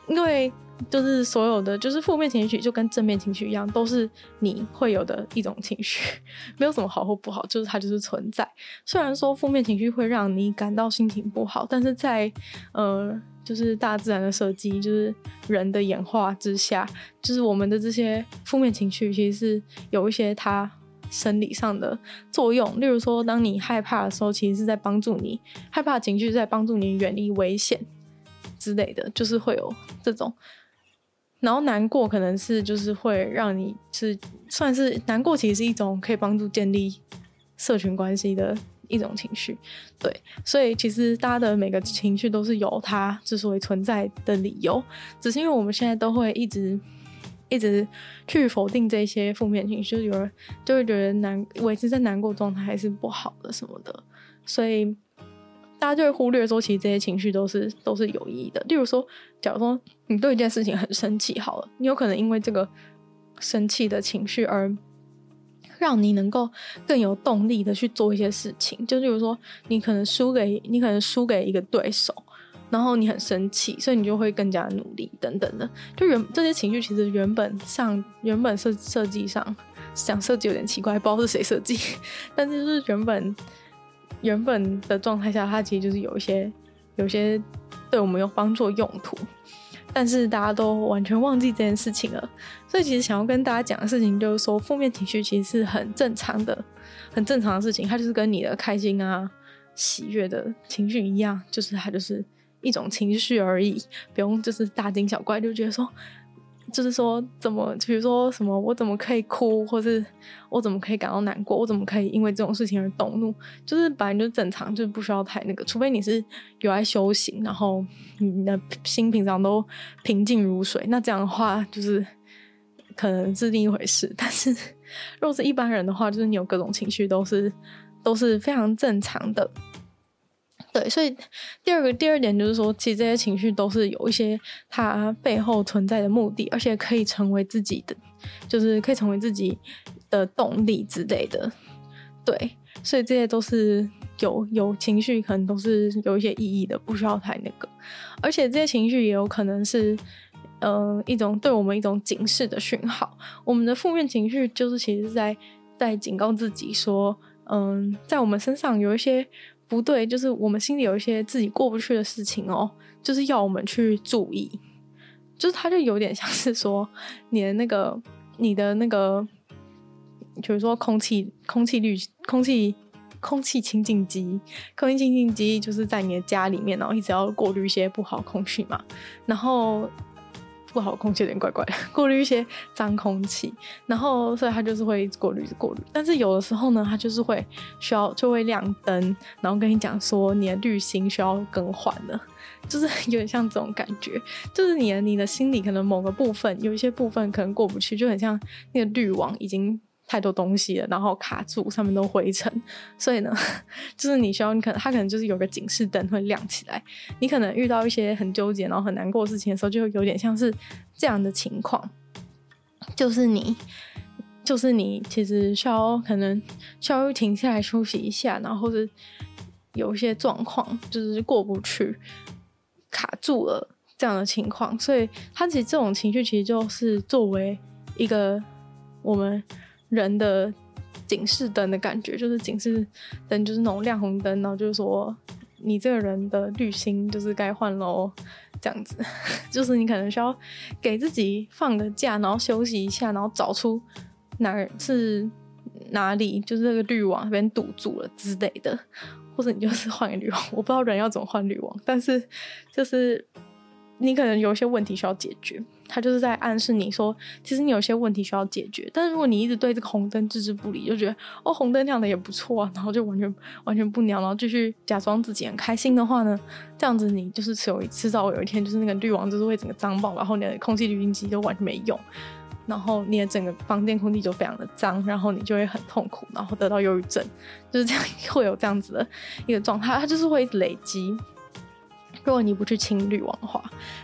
因为就是所有的就是负面情绪就跟正面情绪一样，都是你会有的一种情绪，没有什么好或不好，就是它就是存在。虽然说负面情绪会让你感到心情不好，但是在呃。就是大自然的设计，就是人的演化之下，就是我们的这些负面情绪，其实是有一些它生理上的作用。例如说，当你害怕的时候，其实是在帮助你，害怕情绪在帮助你远离危险之类的，就是会有这种。然后难过可能是就是会让你是算是难过，其实是一种可以帮助建立社群关系的。一种情绪，对，所以其实大家的每个情绪都是有它之所以存在的理由，只是因为我们现在都会一直一直去否定这些负面情绪，有人就会觉得难维持在难过状态还是不好的什么的，所以大家就会忽略说，其实这些情绪都是都是有意义的。例如说，假如说你对一件事情很生气，好了，你有可能因为这个生气的情绪而。让你能够更有动力的去做一些事情，就比如说，你可能输给你可能输给一个对手，然后你很生气，所以你就会更加努力等等的。就原这些情绪其实原本上原本设设计上想设计有点奇怪，不知道是谁设计，(laughs) 但是就是原本原本的状态下，它其实就是有一些有些对我们有帮助用途。但是大家都完全忘记这件事情了，所以其实想要跟大家讲的事情就是说，负面情绪其实是很正常的、很正常的事情，它就是跟你的开心啊、喜悦的情绪一样，就是它就是一种情绪而已，不用就是大惊小怪，就觉得说。就是说，怎么，比如说什么，我怎么可以哭，或是我怎么可以感到难过，我怎么可以因为这种事情而动怒？就是本来就正常，就是不需要太那个，除非你是有爱修行，然后你的心平常都平静如水，那这样的话就是可能是另一回事。但是如果是一般人的话，就是你有各种情绪都是都是非常正常的。对，所以第二个第二点就是说，其实这些情绪都是有一些它背后存在的目的，而且可以成为自己的，就是可以成为自己的动力之类的。对，所以这些都是有有情绪，可能都是有一些意义的，不需要太那个。而且这些情绪也有可能是，嗯、一种对我们一种警示的讯号。我们的负面情绪就是其实是在在警告自己说，嗯、在我们身上有一些。不对，就是我们心里有一些自己过不去的事情哦，就是要我们去注意。就是它就有点像是说，你的那个、你的那个，比如说空气、空气滤、空气、空气清净机、空气清净机，就是在你的家里面，然后一直要过滤一些不好空气嘛，然后。不好，空气有点怪怪的，(laughs) 过滤一些脏空气，然后所以它就是会过滤，过滤。但是有的时候呢，它就是会需要就会亮灯，然后跟你讲说你的滤芯需要更换了，(laughs) 就是有点像这种感觉，就是你的你的心里可能某个部分有一些部分可能过不去，就很像那个滤网已经。太多东西了，然后卡住，上面都灰尘，(laughs) 所以呢，(laughs) 就是你需要，你可能它可能就是有个警示灯会亮起来。你可能遇到一些很纠结，然后很难过的事情的时候，就有点像是这样的情况，就是你，就是你其实需要可能需要停下来休息一下，然后或者有一些状况就是过不去，卡住了这样的情况，所以他其实这种情绪其实就是作为一个我们。人的警示灯的感觉，就是警示灯，就是那种亮红灯，然后就是说你这个人的滤芯就是该换喽，这样子，(laughs) 就是你可能需要给自己放个假，然后休息一下，然后找出哪是哪里，就是这个滤网被堵住了之类的，或者你就是换个滤网，(laughs) 我不知道人要怎么换滤网，但是就是你可能有一些问题需要解决。他就是在暗示你说，其实你有些问题需要解决，但是如果你一直对这个红灯置之不理，就觉得哦红灯亮的也不错啊，然后就完全完全不鸟，然后继续假装自己很开心的话呢，这样子你就是迟有迟早有一天就是那个滤网就是会整个脏爆，然后你的空气滤清机就完全没用，然后你的整个房间空气就非常的脏，然后你就会很痛苦，然后得到忧郁症，就是这样 (laughs) 会有这样子的一个状态，它就是会累积。如果你不去清滤网的话，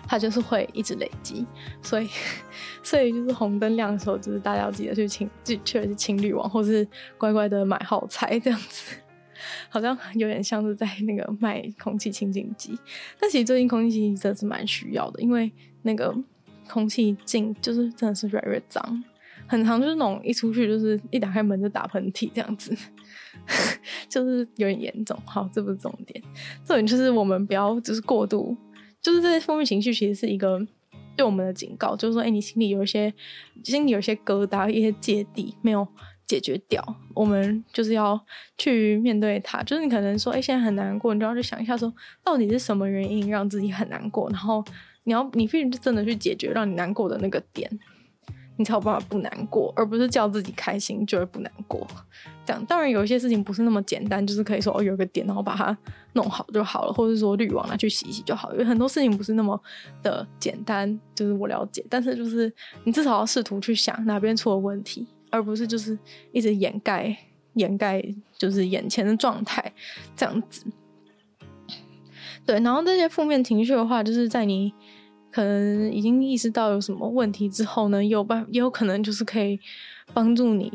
它就是会一直累积。所以，(laughs) 所以就是红灯亮的时候，就是大家要记得去清，去去清滤网，或是乖乖的买耗材这样子。好像有点像是在那个卖空气清净机，但其实最近空气清净机真的是蛮需要的，因为那个空气净就是真的是越来越脏，很常就是那种一出去就是一打开门就打喷嚏这样子。(laughs) 就是有点严重，好，这不是重点，重点就是我们不要就是过度，就是这些负面情绪其实是一个对我们的警告，就是说，哎、你心里有一些心里有一些疙瘩，一些芥蒂没有解决掉，我们就是要去面对它。就是你可能说，哎、现在很难过，你就要去想一下，说到底是什么原因让自己很难过，然后你要你必须真的去解决让你难过的那个点。你才有办法不难过，而不是叫自己开心就会不难过。这样当然有一些事情不是那么简单，就是可以说哦，有个点，然后把它弄好就好了，或者说滤网拿去洗一洗就好。有很多事情不是那么的简单，就是我了解。但是就是你至少要试图去想哪边出了问题，而不是就是一直掩盖掩盖就是眼前的状态这样子。对，然后这些负面情绪的话，就是在你。可能已经意识到有什么问题之后呢，有办也有可能就是可以帮助你，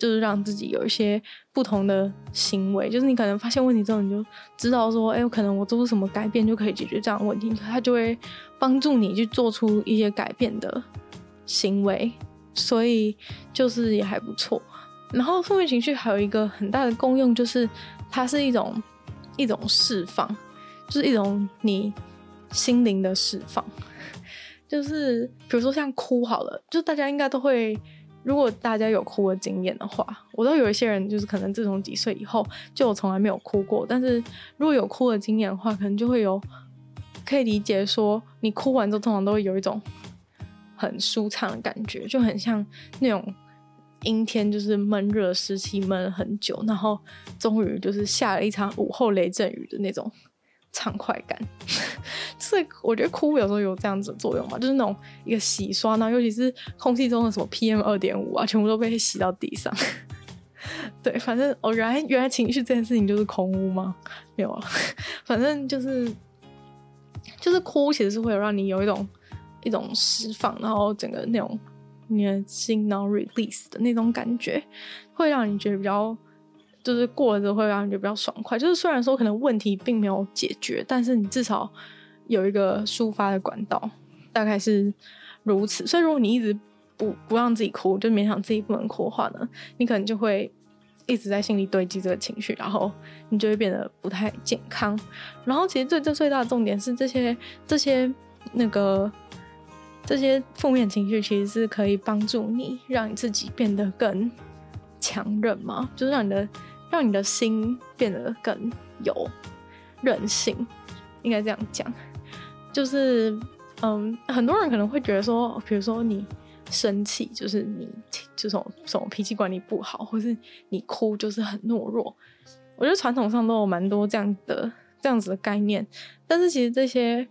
就是让自己有一些不同的行为。就是你可能发现问题之后，你就知道说，哎、欸，可能我做出什么改变就可以解决这样的问题，他就会帮助你去做出一些改变的行为。所以就是也还不错。然后负面情绪还有一个很大的功用，就是它是一种一种释放，就是一种你心灵的释放。就是比如说像哭好了，就大家应该都会，如果大家有哭的经验的话，我都有一些人就是可能自从几岁以后就从来没有哭过，但是如果有哭的经验的话，可能就会有可以理解说，你哭完之后通常都会有一种很舒畅的感觉，就很像那种阴天就是闷热湿气闷了很久，然后终于就是下了一场午后雷阵雨的那种畅快感。(laughs) 所以我觉得哭有时候有这样子的作用嘛，就是那种一个洗刷，然后尤其是空气中的什么 PM 二点五啊，全部都被洗到地上。(laughs) 对，反正哦，原来原来情绪这件事情就是空屋吗？没有啊，(laughs) 反正就是就是哭，其实是会有让你有一种一种释放，然后整个那种你的心然后 release 的那种感觉，会让你觉得比较就是过了之后会让你觉得比较爽快。就是虽然说可能问题并没有解决，但是你至少有一个抒发的管道，大概是如此。所以如果你一直不不让自己哭，就勉强自己不能哭的话呢，你可能就会一直在心里堆积这个情绪，然后你就会变得不太健康。然后其实最最最大的重点是，这些这些那个这些负面情绪其实是可以帮助你，让你自己变得更强韧嘛，就是让你的让你的心变得更有韧性，应该这样讲。就是嗯，很多人可能会觉得说，比如说你。生气就是你，这种这种脾气管理不好，或是你哭就是很懦弱。我觉得传统上都有蛮多这样的这样子的概念，但是其实这些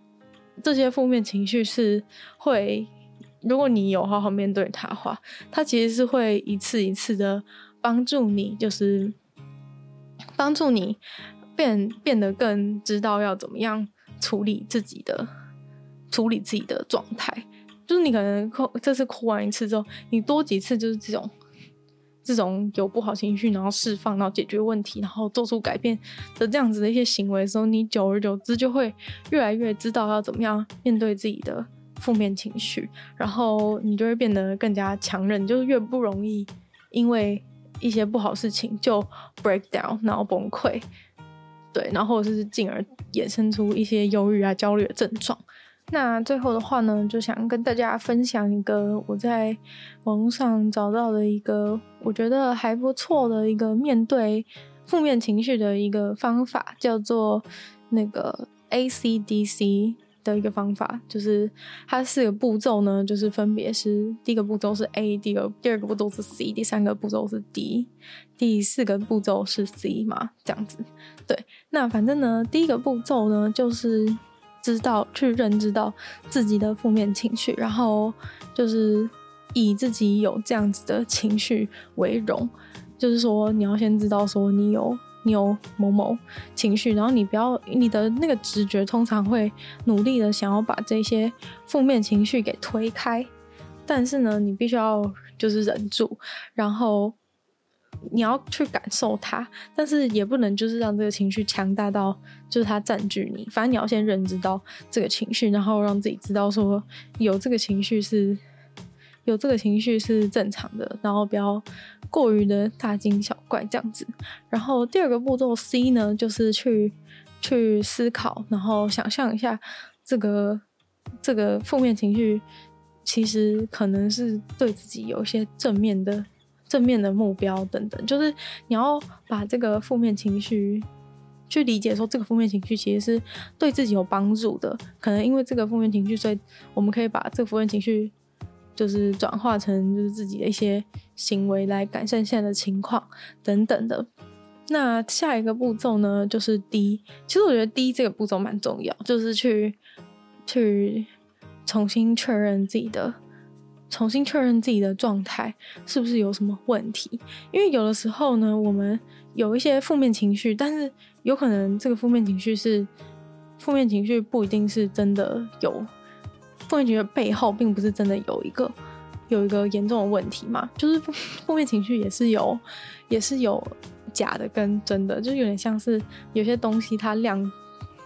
这些负面情绪是会，如果你有好好面对它的话，它其实是会一次一次的帮助你，就是帮助你变变得更知道要怎么样处理自己的处理自己的状态。就是你可能哭，这次哭完一次之后，你多几次就是这种，这种有不好情绪，然后释放，然后解决问题，然后做出改变的这样子的一些行为的时候，你久而久之就会越来越知道要怎么样面对自己的负面情绪，然后你就会变得更加强韧，就是越不容易因为一些不好事情就 break down，然后崩溃，对，然后是进而衍生出一些忧郁啊、焦虑的症状。那最后的话呢，就想跟大家分享一个我在网络上找到的一个我觉得还不错的一个面对负面情绪的一个方法，叫做那个 ACDC 的一个方法，就是它四个步骤呢，就是分别是第一个步骤是 A，第二第二个步骤是 C，第三个步骤是 D，第四个步骤是 C 嘛，这样子。对，那反正呢，第一个步骤呢就是。知道去认知到自己的负面情绪，然后就是以自己有这样子的情绪为荣，就是说你要先知道说你有你有某某情绪，然后你不要你的那个直觉通常会努力的想要把这些负面情绪给推开，但是呢，你必须要就是忍住，然后。你要去感受它，但是也不能就是让这个情绪强大到就是它占据你。反正你要先认知到这个情绪，然后让自己知道说有这个情绪是有这个情绪是正常的，然后不要过于的大惊小怪这样子。然后第二个步骤 C 呢，就是去去思考，然后想象一下这个这个负面情绪其实可能是对自己有一些正面的。正面的目标等等，就是你要把这个负面情绪去理解，说这个负面情绪其实是对自己有帮助的。可能因为这个负面情绪，所以我们可以把这个负面情绪就是转化成就是自己的一些行为来改善现在的情况等等的。那下一个步骤呢，就是 D。其实我觉得 D 这个步骤蛮重要，就是去去重新确认自己的。重新确认自己的状态是不是有什么问题？因为有的时候呢，我们有一些负面情绪，但是有可能这个负面情绪是负面情绪，不一定是真的有负面情绪背后，并不是真的有一个有一个严重的问题嘛。就是负面情绪也是有也是有假的跟真的，就有点像是有些东西它亮。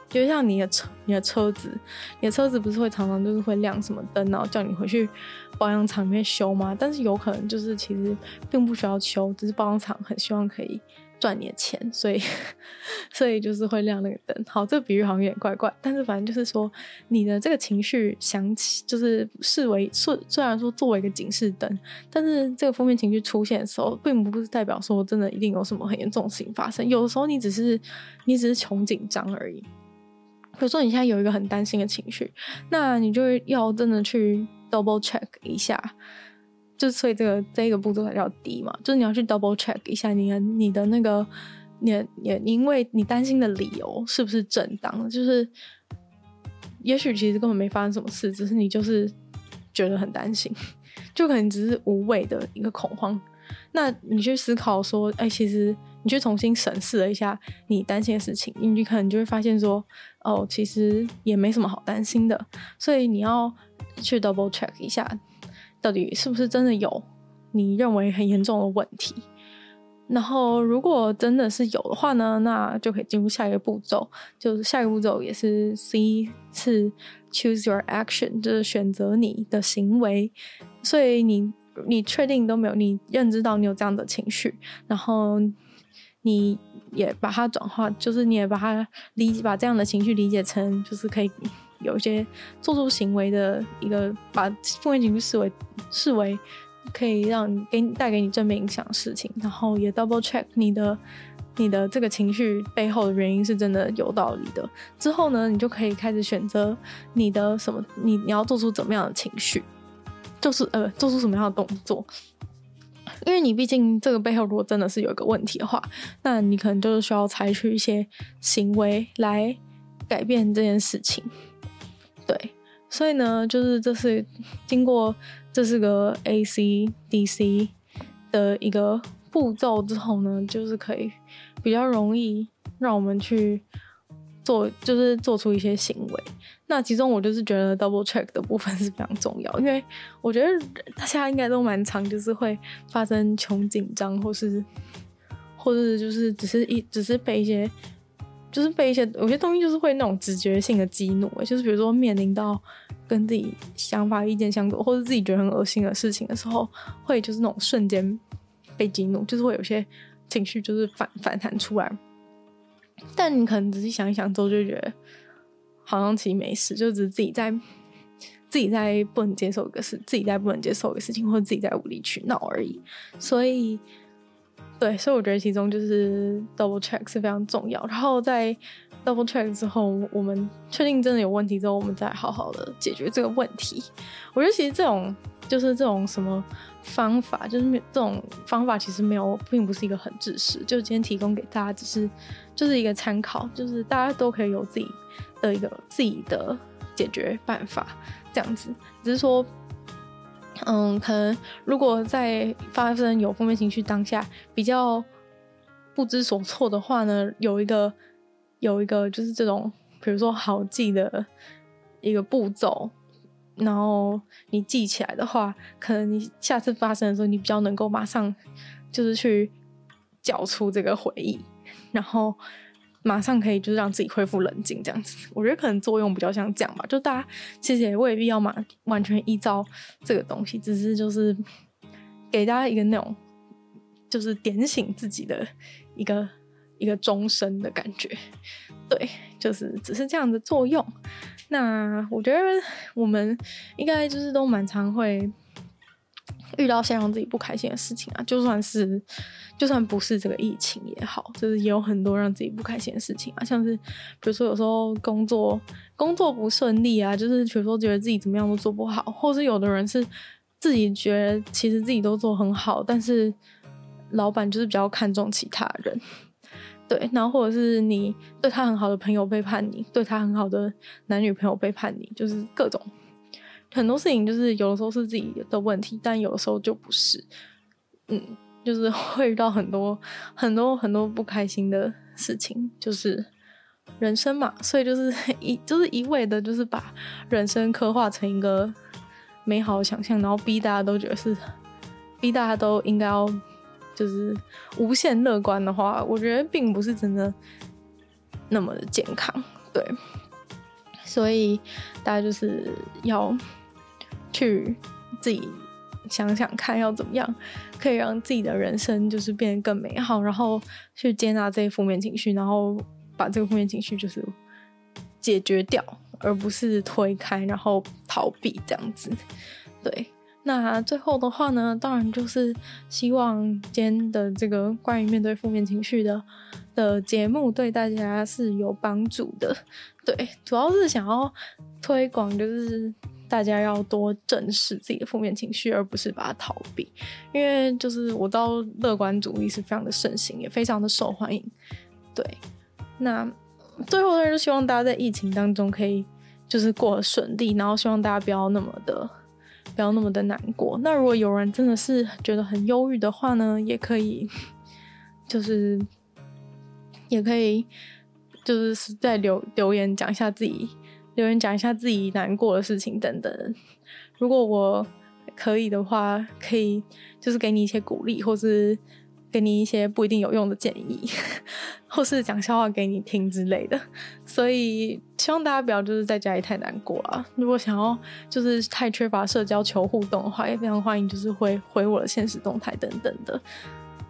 就像你的车，你的车子，你的车子不是会常常就是会亮什么灯，然后叫你回去保养厂里面修吗？但是有可能就是其实并不需要修，只是保养厂很希望可以赚你的钱，所以 (laughs) 所以就是会亮那个灯。好，这个比喻好像有点怪怪，但是反正就是说你的这个情绪响起，就是视为虽虽然说作为一个警示灯，但是这个负面情绪出现的时候，并不是代表说真的一定有什么很严重的事情发生。有的时候你只是你只是穷紧张而已。比如说你现在有一个很担心的情绪，那你就要真的去 double check 一下，就所以这个这个步骤才叫低嘛，就是你要去 double check 一下你的你的那个也也因为你担心的理由是不是正当的，就是也许其实根本没发生什么事，只是你就是觉得很担心，(laughs) 就可能只是无谓的一个恐慌。那你去思考说，哎、其实你去重新审视了一下你担心的事情，你可能就会发现说，哦，其实也没什么好担心的。所以你要去 double check 一下，到底是不是真的有你认为很严重的问题。然后，如果真的是有的话呢，那就可以进入下一个步骤，就是下一个步骤也是 C 是 choose your action，就是选择你的行为。所以你你确定都没有，你认知到你有这样的情绪，然后你也把它转化，就是你也把它理解，把这样的情绪理解成就是可以有一些做出行为的一个，把负面情绪视为视为。可以让给你带给你正面影响的事情，然后也 double check 你的你的这个情绪背后的原因是真的有道理的。之后呢，你就可以开始选择你的什么，你你要做出怎么样的情绪，就是呃做出什么样的动作。因为你毕竟这个背后如果真的是有一个问题的话，那你可能就是需要采取一些行为来改变这件事情。对，所以呢，就是这是经过。这是个 A C D C 的一个步骤之后呢，就是可以比较容易让我们去做，就是做出一些行为。那其中我就是觉得 double check 的部分是非常重要，因为我觉得大家应该都蛮常，就是会发生穷紧张，或是或是就是只是一只是被一些。就是被一些有些东西就是会那种直觉性的激怒，就是比如说面临到跟自己想法意见相左，或者自己觉得很恶心的事情的时候，会就是那种瞬间被激怒，就是会有些情绪就是反反弹出来。但你可能仔细想一想之后，就觉得好像其实没事，就只是自己在自己在不能接受一个事，自己在不能接受一个事情，或者自己在无理取闹而已。所以。对，所以我觉得其中就是 double check 是非常重要。然后在 double check 之后，我们确定真的有问题之后，我们再好好的解决这个问题。我觉得其实这种就是这种什么方法，就是这种方法其实没有，并不是一个很制式。就今天提供给大家，只是就是一个参考，就是大家都可以有自己的一个自己的解决办法，这样子。只是说。嗯，可能如果在发生有负面情绪当下比较不知所措的话呢，有一个有一个就是这种，比如说好记的一个步骤，然后你记起来的话，可能你下次发生的时候，你比较能够马上就是去缴出这个回忆，然后。马上可以就是让自己恢复冷静这样子，我觉得可能作用比较像这样吧，就大家其实也未必要嘛完全依照这个东西，只是就是给大家一个那种就是点醒自己的一个一个钟声的感觉，对，就是只是这样的作用。那我觉得我们应该就是都蛮常会。遇到先让自己不开心的事情啊，就算是就算不是这个疫情也好，就是也有很多让自己不开心的事情啊，像是比如说有时候工作工作不顺利啊，就是比如说觉得自己怎么样都做不好，或是有的人是自己觉得其实自己都做很好，但是老板就是比较看重其他人，对，然后或者是你对他很好的朋友背叛你，对他很好的男女朋友背叛你，就是各种。很多事情就是有的时候是自己的问题，但有的时候就不是。嗯，就是 (laughs) 会遇到很多很多很多不开心的事情，就是人生嘛。所以就是 (laughs) 一就是一味的，就是把人生刻画成一个美好的想象，然后逼大家都觉得是逼大家都应该要就是无限乐观的话，我觉得并不是真的那么的健康。对，所以大家就是要。去自己想想看，要怎么样可以让自己的人生就是变得更美好，然后去接纳这些负面情绪，然后把这个负面情绪就是解决掉，而不是推开，然后逃避这样子。(laughs) 对，那最后的话呢，当然就是希望今天的这个关于面对负面情绪的的节目对大家是有帮助的。对，主要是想要推广就是。大家要多正视自己的负面情绪，而不是把它逃避。因为就是我知道乐观主义是非常的盛行，也非常的受欢迎。对，那最后呢，就希望大家在疫情当中可以就是过得顺利，然后希望大家不要那么的不要那么的难过。那如果有人真的是觉得很忧郁的话呢，也可以就是也可以就是在留留言讲一下自己。留言讲一下自己难过的事情等等。如果我可以的话，可以就是给你一些鼓励，或是给你一些不一定有用的建议，(laughs) 或是讲笑话给你听之类的。所以希望大家不要就是在家里太难过啊。如果想要就是太缺乏社交求互动的话，也非常欢迎就是回回我的现实动态等等的。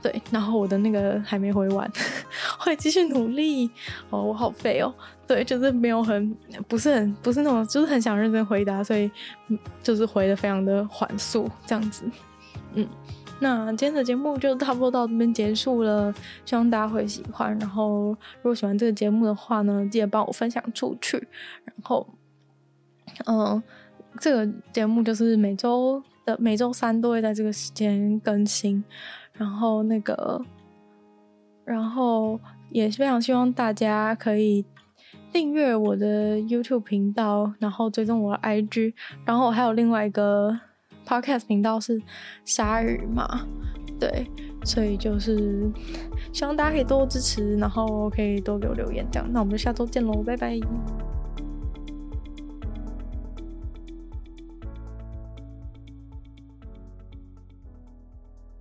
对，然后我的那个还没回完，(laughs) 会继续努力。哦，我好废哦。对，就是没有很，不是很，不是那种，就是很想认真回答，所以就是回的非常的缓速这样子。嗯，那今天的节目就差不多到这边结束了，希望大家会喜欢。然后如果喜欢这个节目的话呢，记得帮我分享出去。然后，嗯，这个节目就是每周的每周三都会在这个时间更新。然后那个，然后也非常希望大家可以订阅我的 YouTube 频道，然后追踪我的 IG，然后我还有另外一个 Podcast 频道是鲨鱼嘛，对，所以就是希望大家可以多多支持，然后可以多给我留言这样，那我们就下周见喽，拜拜。